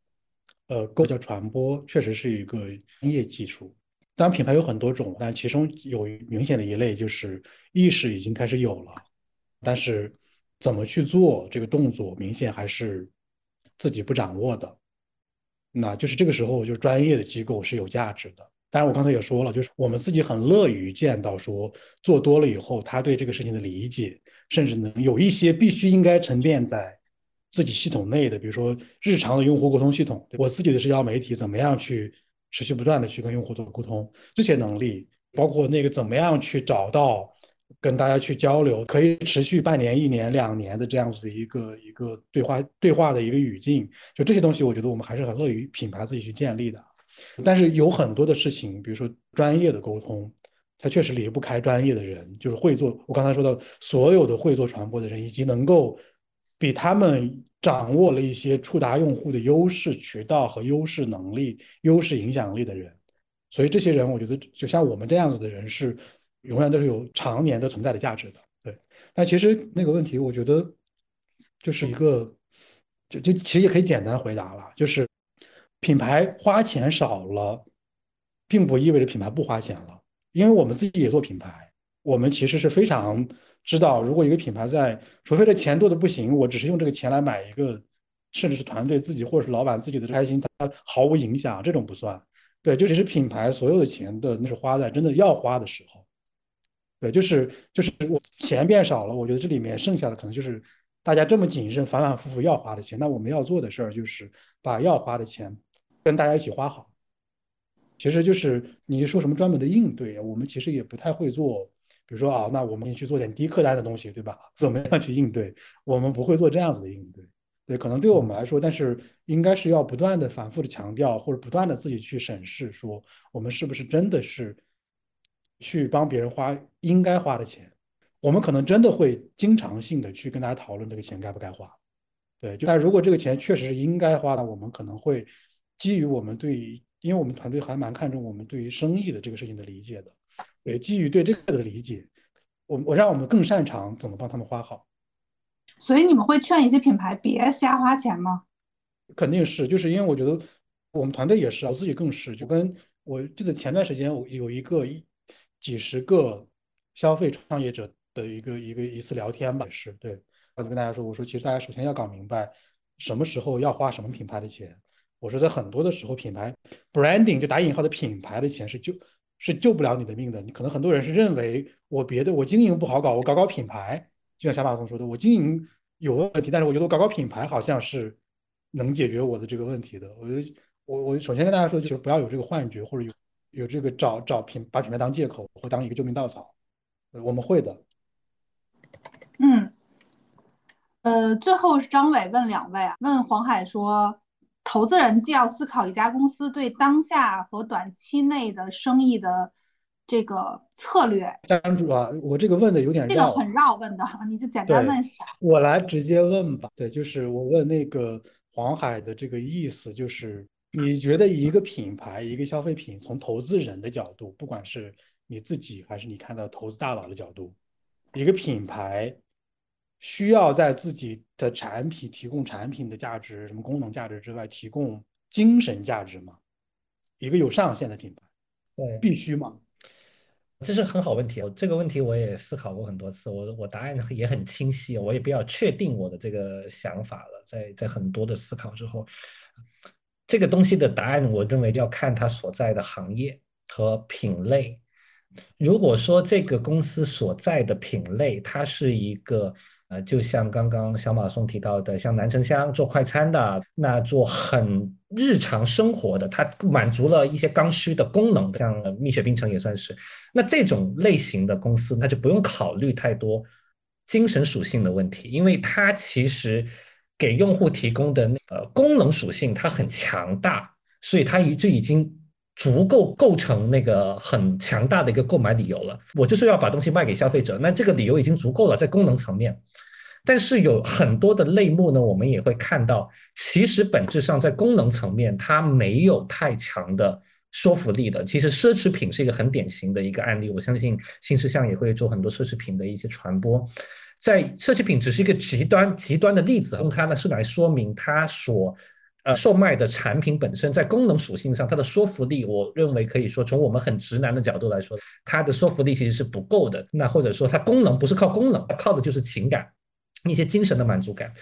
呃，构架传播确实是一个专业技术。当然，品牌有很多种，但其中有明显的一类就是意识已经开始有了，但是怎么去做这个动作，明显还是自己不掌握的。那就是这个时候，就是专业的机构是有价值的。当然，我刚才也说了，就是我们自己很乐于见到说做多了以后，他对这个事情的理解，甚至能有一些必须应该沉淀在自己系统内的，比如说日常的用户沟通系统。我自己的社交媒体怎么样去持续不断的去跟用户做沟通，这些能力，包括那个怎么样去找到跟大家去交流，可以持续半年、一年、两年的这样子一个一个对话对话的一个语境，就这些东西，我觉得我们还是很乐于品牌自己去建立的。但是有很多的事情，比如说专业的沟通，它确实离不开专业的人，就是会做。我刚才说到，所有的会做传播的人，以及能够比他们掌握了一些触达用户的优势渠道和优势能力、优势影响力的人。所以这些人，我觉得就像我们这样子的人，是永远都是有常年的存在的价值的。对。但其实那个问题，我觉得就是一个，就就其实也可以简单回答了，就是。品牌花钱少了，并不意味着品牌不花钱了，因为我们自己也做品牌，我们其实是非常知道，如果一个品牌在，除非这钱多的不行，我只是用这个钱来买一个，甚至是团队自己或者是老板自己的开心，它毫无影响，这种不算。对，就只是品牌所有的钱的，那是花在真的要花的时候。对，就是就是我钱变少了，我觉得这里面剩下的可能就是大家这么谨慎、反反复复要花的钱。那我们要做的事儿就是把要花的钱。跟大家一起花好，其实就是你说什么专门的应对，我们其实也不太会做。比如说啊，那我们去做点低客单的东西，对吧？怎么样去应对？我们不会做这样子的应对。对，可能对我们来说，但是应该是要不断的、反复的强调，或者不断的自己去审视，说我们是不是真的是去帮别人花应该花的钱。我们可能真的会经常性的去跟大家讨论这个钱该不该花。对，就但如果这个钱确实是应该花的，我们可能会。基于我们对于，因为我们团队还蛮看重我们对于生意的这个事情的理解的，也基于对这个的理解，我我让我们更擅长怎么帮他们花好。所以你们会劝一些品牌别瞎花钱吗？肯定是，就是因为我觉得我们团队也是，我自己更是，就跟我记得前段时间我有一个一几十个消费创业者的一个一个一次聊天吧，是对，我就跟大家说，我说其实大家首先要搞明白什么时候要花什么品牌的钱。我说，在很多的时候，品牌 branding 就打引号的品牌的钱是救是救不了你的命的。你可能很多人是认为我别的我经营不好搞，我搞搞品牌，就像小马总说的，我经营有问题，但是我觉得我搞搞品牌好像是能解决我的这个问题的。我觉得我我首先跟大家说，就是不要有这个幻觉，或者有有这个找找品把品牌当借口或当一个救命稻草。我们会的。嗯，呃，最后是张伟问两位啊，问黄海说。投资人既要思考一家公司对当下和短期内的生意的这个策略。张主啊，我这个问的有点绕这个很绕，问的你就简单问啥？我来直接问吧。对，就是我问那个黄海的这个意思，就是你觉得一个品牌、一个消费品，从投资人的角度，不管是你自己还是你看到投资大佬的角度，一个品牌。需要在自己的产品提供产品的价值、什么功能价值之外，提供精神价值吗？一个有上限的品牌，对，必须吗？这是很好问题，这个问题我也思考过很多次，我我答案也很清晰，我也比较确定我的这个想法了。在在很多的思考之后，这个东西的答案，我认为要看它所在的行业和品类。如果说这个公司所在的品类，它是一个呃，就像刚刚小马松提到的，像南城乡做快餐的，那做很日常生活的，它满足了一些刚需的功能，像蜜雪冰城也算是。那这种类型的公司，那就不用考虑太多精神属性的问题，因为它其实给用户提供的那呃功能属性它很强大，所以它已就已经。足够构成那个很强大的一个购买理由了。我就是要把东西卖给消费者，那这个理由已经足够了，在功能层面。但是有很多的类目呢，我们也会看到，其实本质上在功能层面它没有太强的说服力的。其实奢侈品是一个很典型的一个案例，我相信新世相也会做很多奢侈品的一些传播。在奢侈品只是一个极端极端的例子，用它呢是来说明它所。呃，售卖的产品本身在功能属性上，它的说服力，我认为可以说从我们很直男的角度来说，它的说服力其实是不够的。那或者说它功能不是靠功能，靠的就是情感，一些精神的满足感。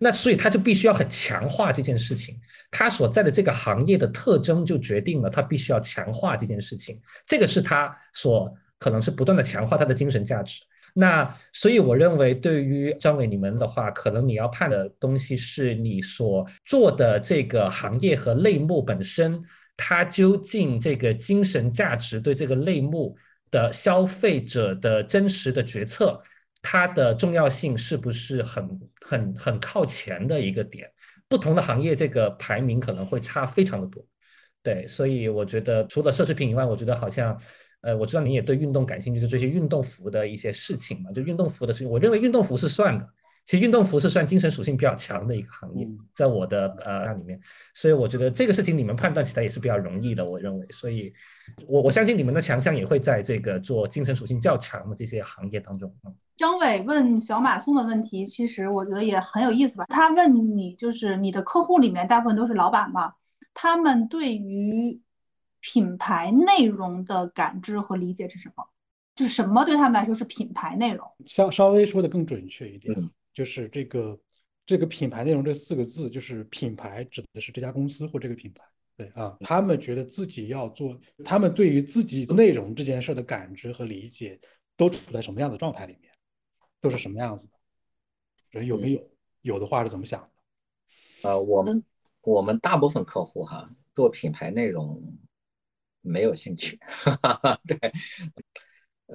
那所以它就必须要很强化这件事情，它所在的这个行业的特征就决定了它必须要强化这件事情。这个是它所可能是不断的强化它的精神价值。那所以我认为，对于张伟你们的话，可能你要判的东西是你所做的这个行业和类目本身，它究竟这个精神价值对这个类目的消费者的真实的决策，它的重要性是不是很很很靠前的一个点？不同的行业这个排名可能会差非常的多。对，所以我觉得除了奢侈品以外，我觉得好像。呃，我知道你也对运动感兴趣，就这些运动服的一些事情嘛，就运动服的事情，我认为运动服是算的。其实运动服是算精神属性比较强的一个行业，在我的呃那里面，所以我觉得这个事情你们判断起来也是比较容易的，我认为。所以，我我相信你们的强项也会在这个做精神属性较强的这些行业当中。张伟问小马送的问题，其实我觉得也很有意思吧。他问你，就是你的客户里面大部分都是老板嘛，他们对于品牌内容的感知和理解是什么？就是什么对他们来说是品牌内容？稍稍微说的更准确一点，就是这个这个品牌内容这四个字，就是品牌指的是这家公司或这个品牌。对啊，他们觉得自己要做，他们对于自己内容这件事的感知和理解，都处在什么样的状态里面？都是什么样子的？人有没有？有的话是怎么想的？呃，我们我们大部分客户哈做品牌内容。没有兴趣，对，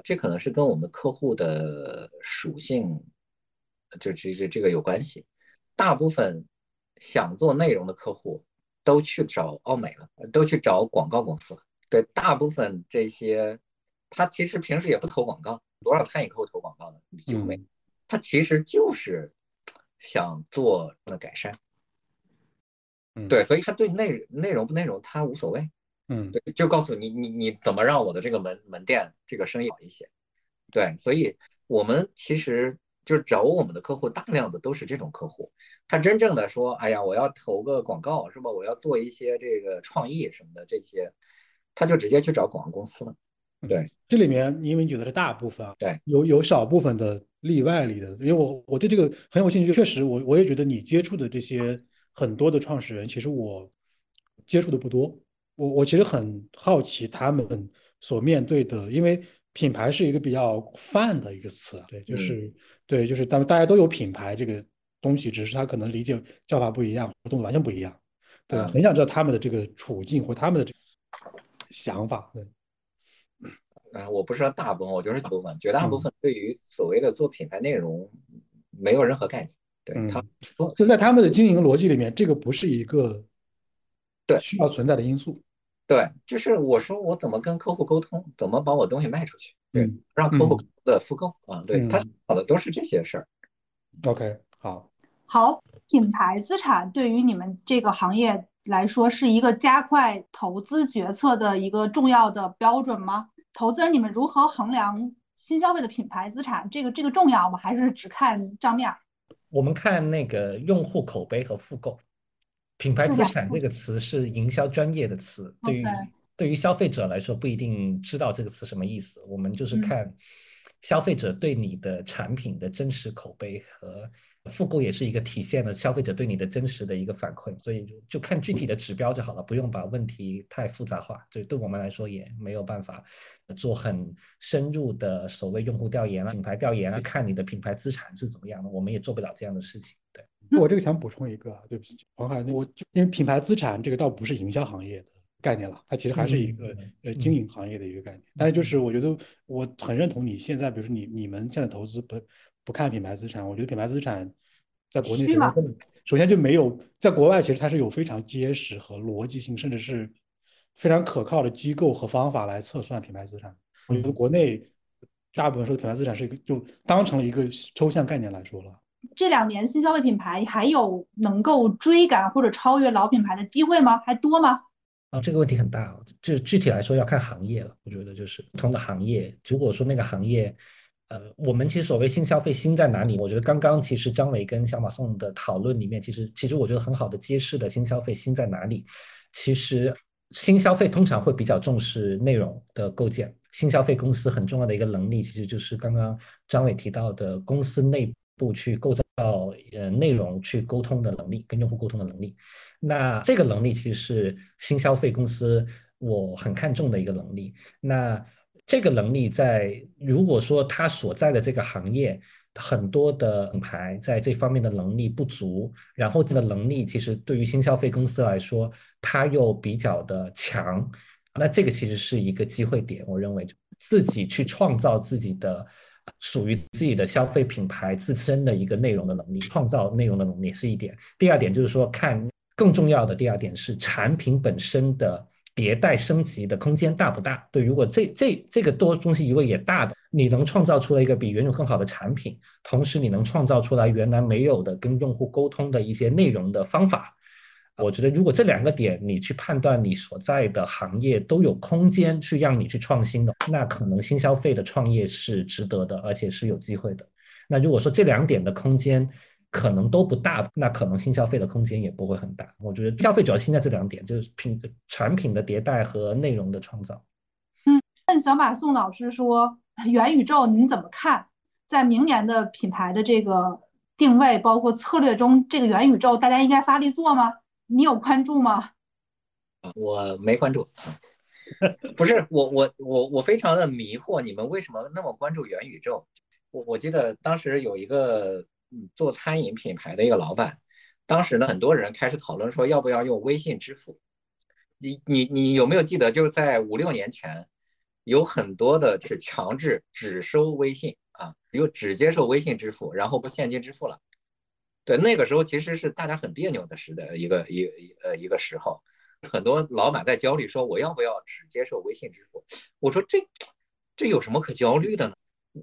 这可能是跟我们客户的属性，就这这这个有关系。大部分想做内容的客户都去找奥美了，都去找广告公司了。对，大部分这些他其实平时也不投广告，多少餐饮客户投广告的几乎没。他其实就是想做的改善。对，所以他对内内容不内容他无所谓。嗯，对，就告诉你，你你怎么让我的这个门门店这个生意好一些？对，所以我们其实就是找我们的客户，大量的都是这种客户。他真正的说，哎呀，我要投个广告是吧？我要做一些这个创意什么的这些，他就直接去找广告公司了。对，这里面因为你觉得是大部分啊，对，有有少部分的例外里的，因为我我对这个很有兴趣，确实我我也觉得你接触的这些很多的创始人，其实我接触的不多。我我其实很好奇他们所面对的，因为品牌是一个比较泛的一个词，对，就是对，就是当大家都有品牌这个东西，只是他可能理解叫法不一样，活动完全不一样，对，很想知道他们的这个处境或他们的这个想法，对。啊，我不是说大部分，我就是大部分，绝大部分对于所谓的做品牌内容没有任何概念，对他，就在他们的经营逻辑里面，这个不是一个。对，需要存在的因素。对，就是我说我怎么跟客户沟通，怎么把我东西卖出去，对，让客户的复购啊，对他考的都是这些事儿。OK，好，好，品牌资产对于你们这个行业来说是一个加快投资决策的一个重要的标准吗？投资人你们如何衡量新消费的品牌资产？这个这个重要吗？还是只看账面？我们看那个用户口碑和复购。品牌资产这个词是营销专业的词，对于对于消费者来说不一定知道这个词什么意思。我们就是看消费者对你的产品的真实口碑和复购也是一个体现了消费者对你的真实的一个反馈，所以就看具体的指标就好了，不用把问题太复杂化。这对我们来说也没有办法做很深入的所谓用户调研啊、品牌调研啊，看你的品牌资产是怎么样的，我们也做不了这样的事情。对，我这个想补充一个，对不起，黄海，我就因为品牌资产这个倒不是营销行业的。概念了，它其实还是一个呃经营行业的一个概念。但是就是我觉得我很认同你现在，比如说你你们现在投资不不看品牌资产，我觉得品牌资产在国内首先就没有，在国外其实它是有非常结实和逻辑性，甚至是非常可靠的机构和方法来测算品牌资产。我觉得国内大部分说的品牌资产是一个就当成了一个抽象概念来说了。这两年新消费品牌还有能够追赶或者超越老品牌的机会吗？还多吗？啊，这个问题很大啊，就具体来说要看行业了。我觉得就是不同的行业，如果说那个行业，呃，我们其实所谓新消费新在哪里？我觉得刚刚其实张伟跟小马送的讨论里面，其实其实我觉得很好的揭示的新消费新在哪里。其实新消费通常会比较重视内容的构建，新消费公司很重要的一个能力，其实就是刚刚张伟提到的公司内部去构造呃内容去沟通的能力，跟用户沟通的能力。那这个能力其实是新消费公司我很看重的一个能力。那这个能力在如果说它所在的这个行业很多的品牌在这方面的能力不足，然后这个能力其实对于新消费公司来说，它又比较的强，那这个其实是一个机会点。我认为自己去创造自己的属于自己的消费品牌自身的一个内容的能力，创造内容的能力是一点。第二点就是说看。更重要的第二点是产品本身的迭代升级的空间大不大？对，如果这这这个多东西如果也大的，你能创造出来一个比原有更好的产品，同时你能创造出来原来没有的跟用户沟通的一些内容的方法，我觉得如果这两个点你去判断你所在的行业都有空间去让你去创新的，那可能新消费的创业是值得的，而且是有机会的。那如果说这两点的空间，可能都不大，那可能新消费的空间也不会很大。我觉得消费主要现在这两点，就是品产品的迭代和内容的创造。嗯，问小马宋老师说，元宇宙您怎么看？在明年的品牌的这个定位包括策略中，这个元宇宙大家应该发力做吗？你有关注吗？我没关注。不是我我我我非常的迷惑，你们为什么那么关注元宇宙？我我记得当时有一个。做餐饮品牌的一个老板，当时呢，很多人开始讨论说要不要用微信支付。你你你有没有记得，就是在五六年前，有很多的就是强制只收微信啊，又只接受微信支付，然后不现金支付了。对，那个时候其实是大家很别扭的时的一个一呃一个时候，很多老板在焦虑说我要不要只接受微信支付？我说这这有什么可焦虑的呢？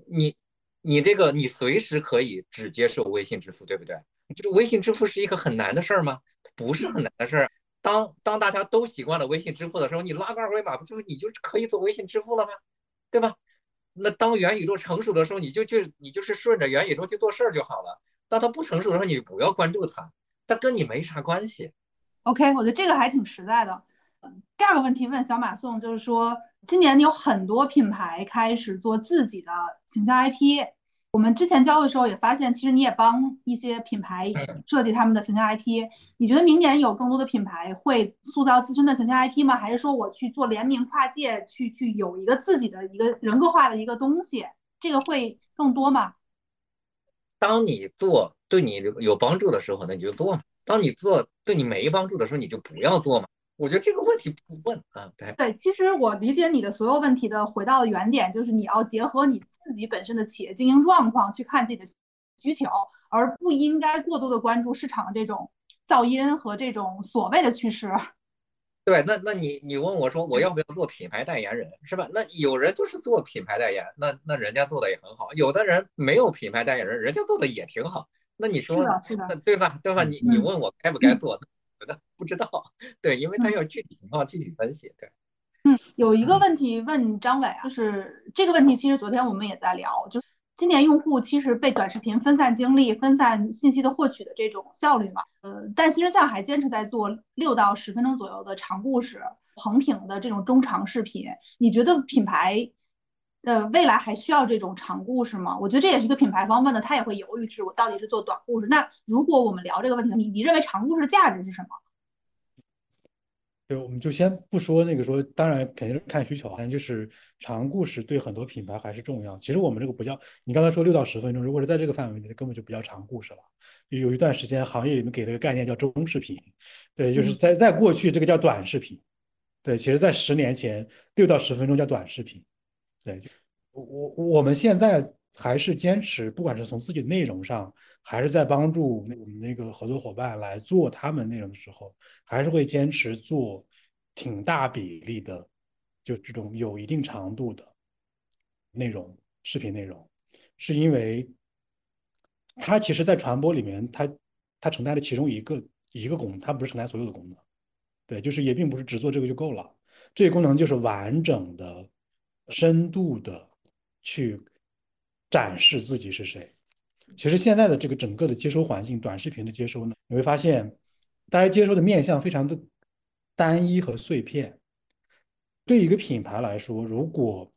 你。你这个，你随时可以只接受微信支付，对不对？这个微信支付是一个很难的事儿吗？不是很难的事儿。当当大家都习惯了微信支付的时候，你拉个二维码，不就你就可以做微信支付了吗？对吧？那当元宇宙成熟的时候，你就去，你就是顺着元宇宙去做事儿就好了。当他不成熟的时候，你不要关注他，他跟你没啥关系。OK，我觉得这个还挺实在的。第二个问题问小马宋，就是说。今年有很多品牌开始做自己的形象 IP。我们之前教的时候也发现，其实你也帮一些品牌设计他们的形象 IP。你觉得明年有更多的品牌会塑造自身的形象 IP 吗？还是说我去做联名跨界，去去有一个自己的一个人格化的一个东西？这个会更多吗？当你做对你有帮助的时候，那你就做嘛；当你做对你没帮助的时候，你就不要做嘛。我觉得这个问题不问啊，对对，其实我理解你的所有问题的回到原点，就是你要结合你自己本身的企业经营状况去看自己的需求，而不应该过多的关注市场的这种噪音和这种所谓的趋势。对，那那你你问我说我要不要做品牌代言人是吧？那有人就是做品牌代言，那那人家做的也很好，有的人没有品牌代言人，人家做的也挺好。那你说，那对吧？对吧？你你问我该不该做？觉得不知道，对，因为他要具体情况具体分析，对。嗯，有一个问题问张伟啊，就是这个问题，其实昨天我们也在聊，就今年用户其实被短视频分散精力、分散信息的获取的这种效率嘛，呃，但新生象还坚持在做六到十分钟左右的长故事、横屏的这种中长视频。你觉得品牌呃，未来还需要这种长故事吗？我觉得这也是一个品牌方问的，他也会犹豫，是我到底是做短故事。那如果我们聊这个问题，你你认为长故事的价值是什么？就我们就先不说那个说，当然肯定是看需求，但就是长故事对很多品牌还是重要。其实我们这个不叫，你刚才说六到十分钟，如果是在这个范围内，根本就不叫长故事了。有一段时间行业里面给了个概念叫中视频，对，就是在在过去这个叫短视频，对，其实在十年前六到十分钟叫短视频，对，我我我们现在还是坚持，不管是从自己的内容上。还是在帮助我们那个合作伙伴来做他们内容的时候，还是会坚持做挺大比例的，就这种有一定长度的内容，视频内容，是因为它其实，在传播里面，它它承担了其中一个一个功能，它不是承担所有的功能，对，就是也并不是只做这个就够了，这个功能就是完整的、深度的去展示自己是谁。其实现在的这个整个的接收环境，短视频的接收呢，你会发现，大家接收的面向非常的单一和碎片。对一个品牌来说，如果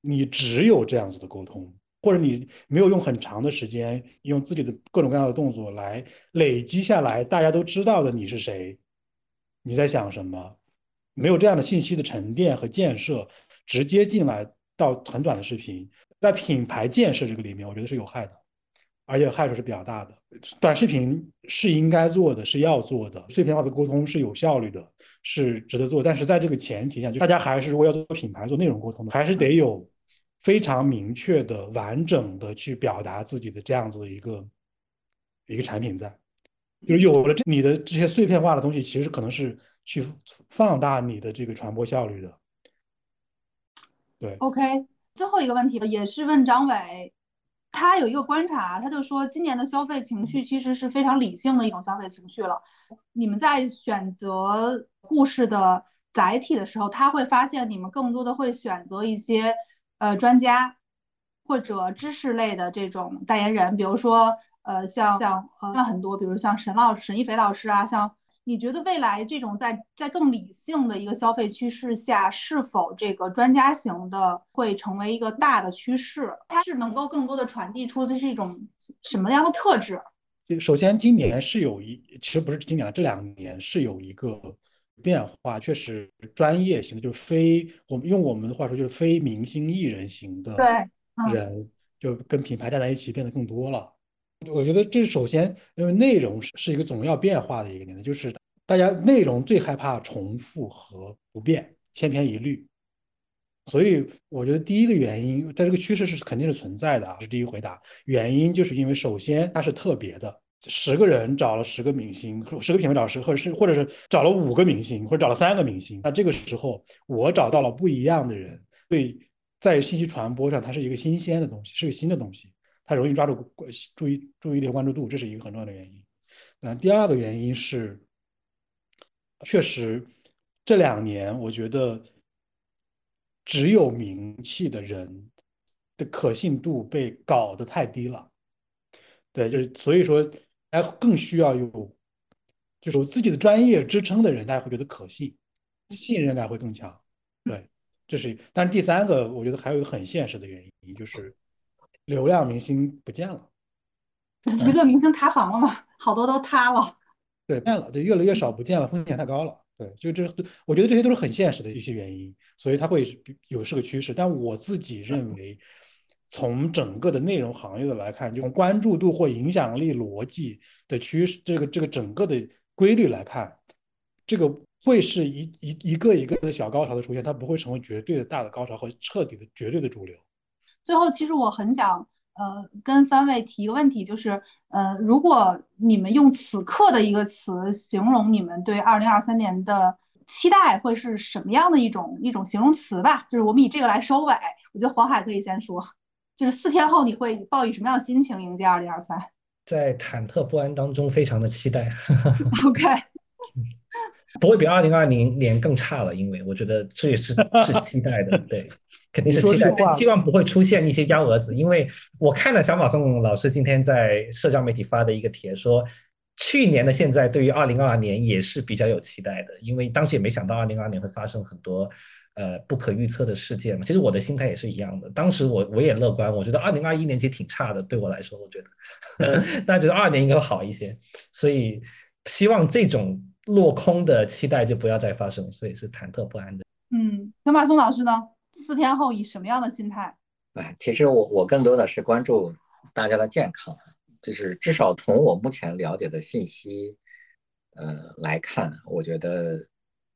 你只有这样子的沟通，或者你没有用很长的时间，用自己的各种各样的动作来累积下来，大家都知道的你是谁，你在想什么，没有这样的信息的沉淀和建设，直接进来到很短的视频，在品牌建设这个里面，我觉得是有害的。而且害处是比较大的。短视频是应该做的，是要做的。碎片化的沟通是有效率的，是值得做。但是在这个前提下，就大家还是如果要做品牌、做内容沟通的，还是得有非常明确的、完整的去表达自己的这样子的一个一个产品在。就是有了这你的这些碎片化的东西，其实可能是去放大你的这个传播效率的。对。OK，最后一个问题也是问张伟。他有一个观察，他就说今年的消费情绪其实是非常理性的一种消费情绪了。你们在选择故事的载体的时候，他会发现你们更多的会选择一些呃专家或者知识类的这种代言人，比如说呃像像像很多，比如像沈老沈一菲老师啊，像。你觉得未来这种在在更理性的一个消费趋势下，是否这个专家型的会成为一个大的趋势？它是能够更多的传递出的是一种什么样的特质？首先，今年是有一，其实不是今年了，这两年是有一个变化，确实专业型的，就是非我们用我们的话说，就是非明星艺人型的人，就跟品牌站在一起变得更多了。我觉得这首先，因为内容是是一个总要变化的一个年代，就是大家内容最害怕重复和不变、千篇一律。所以我觉得第一个原因，在这个趋势是肯定是存在的啊。是第一回答，原因就是因为首先它是特别的，十个人找了十个明星，十个品牌老师，或者是或者是找了五个明星，或者找了三个明星，那这个时候我找到了不一样的人，对，在信息传播上它是一个新鲜的东西，是个新的东西。它容易抓住关注意注意力和、关注度，这是一个很重要的原因。嗯，第二个原因是，确实这两年我觉得只有名气的人的可信度被搞得太低了。对，就是所以说，哎，更需要有就是有自己的专业支撑的人，大家会觉得可信，信任感会更强。对，这是。但是第三个，我觉得还有一个很现实的原因，就是。流量明星不见了，娱乐明星塌房了吗？好多都塌了。对，变了，对，越来越少，不见了，风险太高了。对，就这，我觉得这些都是很现实的一些原因，所以它会有是个趋势。但我自己认为，从整个的内容行业的来看，就从关注度或影响力逻辑的趋势，这个这个整个的规律来看，这个会是一一一个一个的小高潮的出现，它不会成为绝对的大的高潮和彻底的绝对的主流。最后，其实我很想，呃，跟三位提一个问题，就是，呃，如果你们用此刻的一个词形容你们对二零二三年的期待，会是什么样的一种一种形容词吧？就是我们以这个来收尾。我觉得黄海可以先说，就是四天后你会抱以什么样的心情迎接二零二三？在忐忑不安当中，非常的期待。OK。不会比二零二零年更差了，因为我觉得这也是是期待的，对，肯定是期待，但希望不会出现一些幺蛾子。因为我看了小马宋老师今天在社交媒体发的一个帖，说去年的现在对于二零二二年也是比较有期待的，因为当时也没想到二零二二年会发生很多呃不可预测的事件嘛。其实我的心态也是一样的，当时我我也乐观，我觉得 二零二一年其实挺差的，对我来说，我觉得大家觉得二年应该会好一些，所以希望这种落空的期待就不要再发生，所以是忐忑不安的。嗯，陈马松老师呢？四天后以什么样的心态？哎，其实我我更多的是关注大家的健康，就是至少从我目前了解的信息，呃来看，我觉得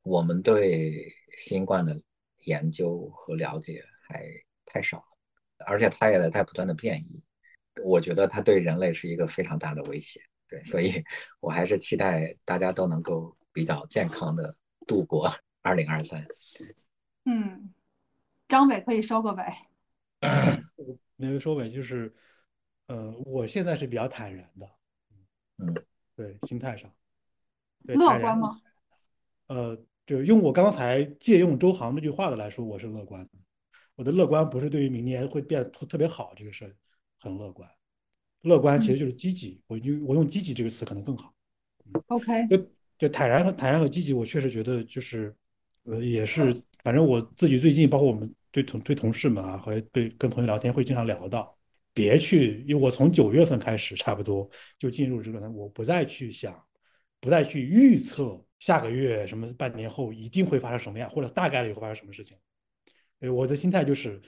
我们对新冠的研究和了解还太少，而且它也在不断的变异，我觉得它对人类是一个非常大的威胁。对，所以 我还是期待大家都能够比较健康的度过 二零二三。嗯。张伟可以收个尾，没有收尾，就是，呃，我现在是比较坦然的，嗯，对，心态上，乐观吗？呃，就用我刚才借用周航这句话的来说，我是乐观的。我的乐观不是对于明年会变得特特别好这个事儿很乐观，乐观其实就是积极。我用我用积极这个词可能更好。OK，就就坦然和坦然和积极，我确实觉得就是，呃，也是，反正我自己最近包括我们。对同对同事们啊，和对跟朋友聊天会经常聊到，别去，因为我从九月份开始，差不多就进入这个，我不再去想，不再去预测下个月什么半年后一定会发生什么样，或者大概率会发生什么事情。对我的心态就是，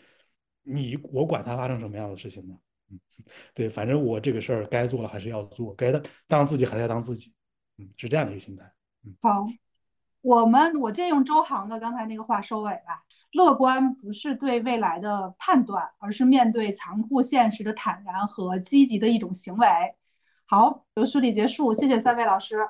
你我管它发生什么样的事情呢？嗯，对，反正我这个事儿该做了还是要做，该当当自己还是要当自己，嗯，是这样的一个心态。嗯，好。我们我借用周航的刚才那个话收尾吧。乐观不是对未来的判断，而是面对残酷现实的坦然和积极的一种行为。好，由书里结束，谢谢三位老师。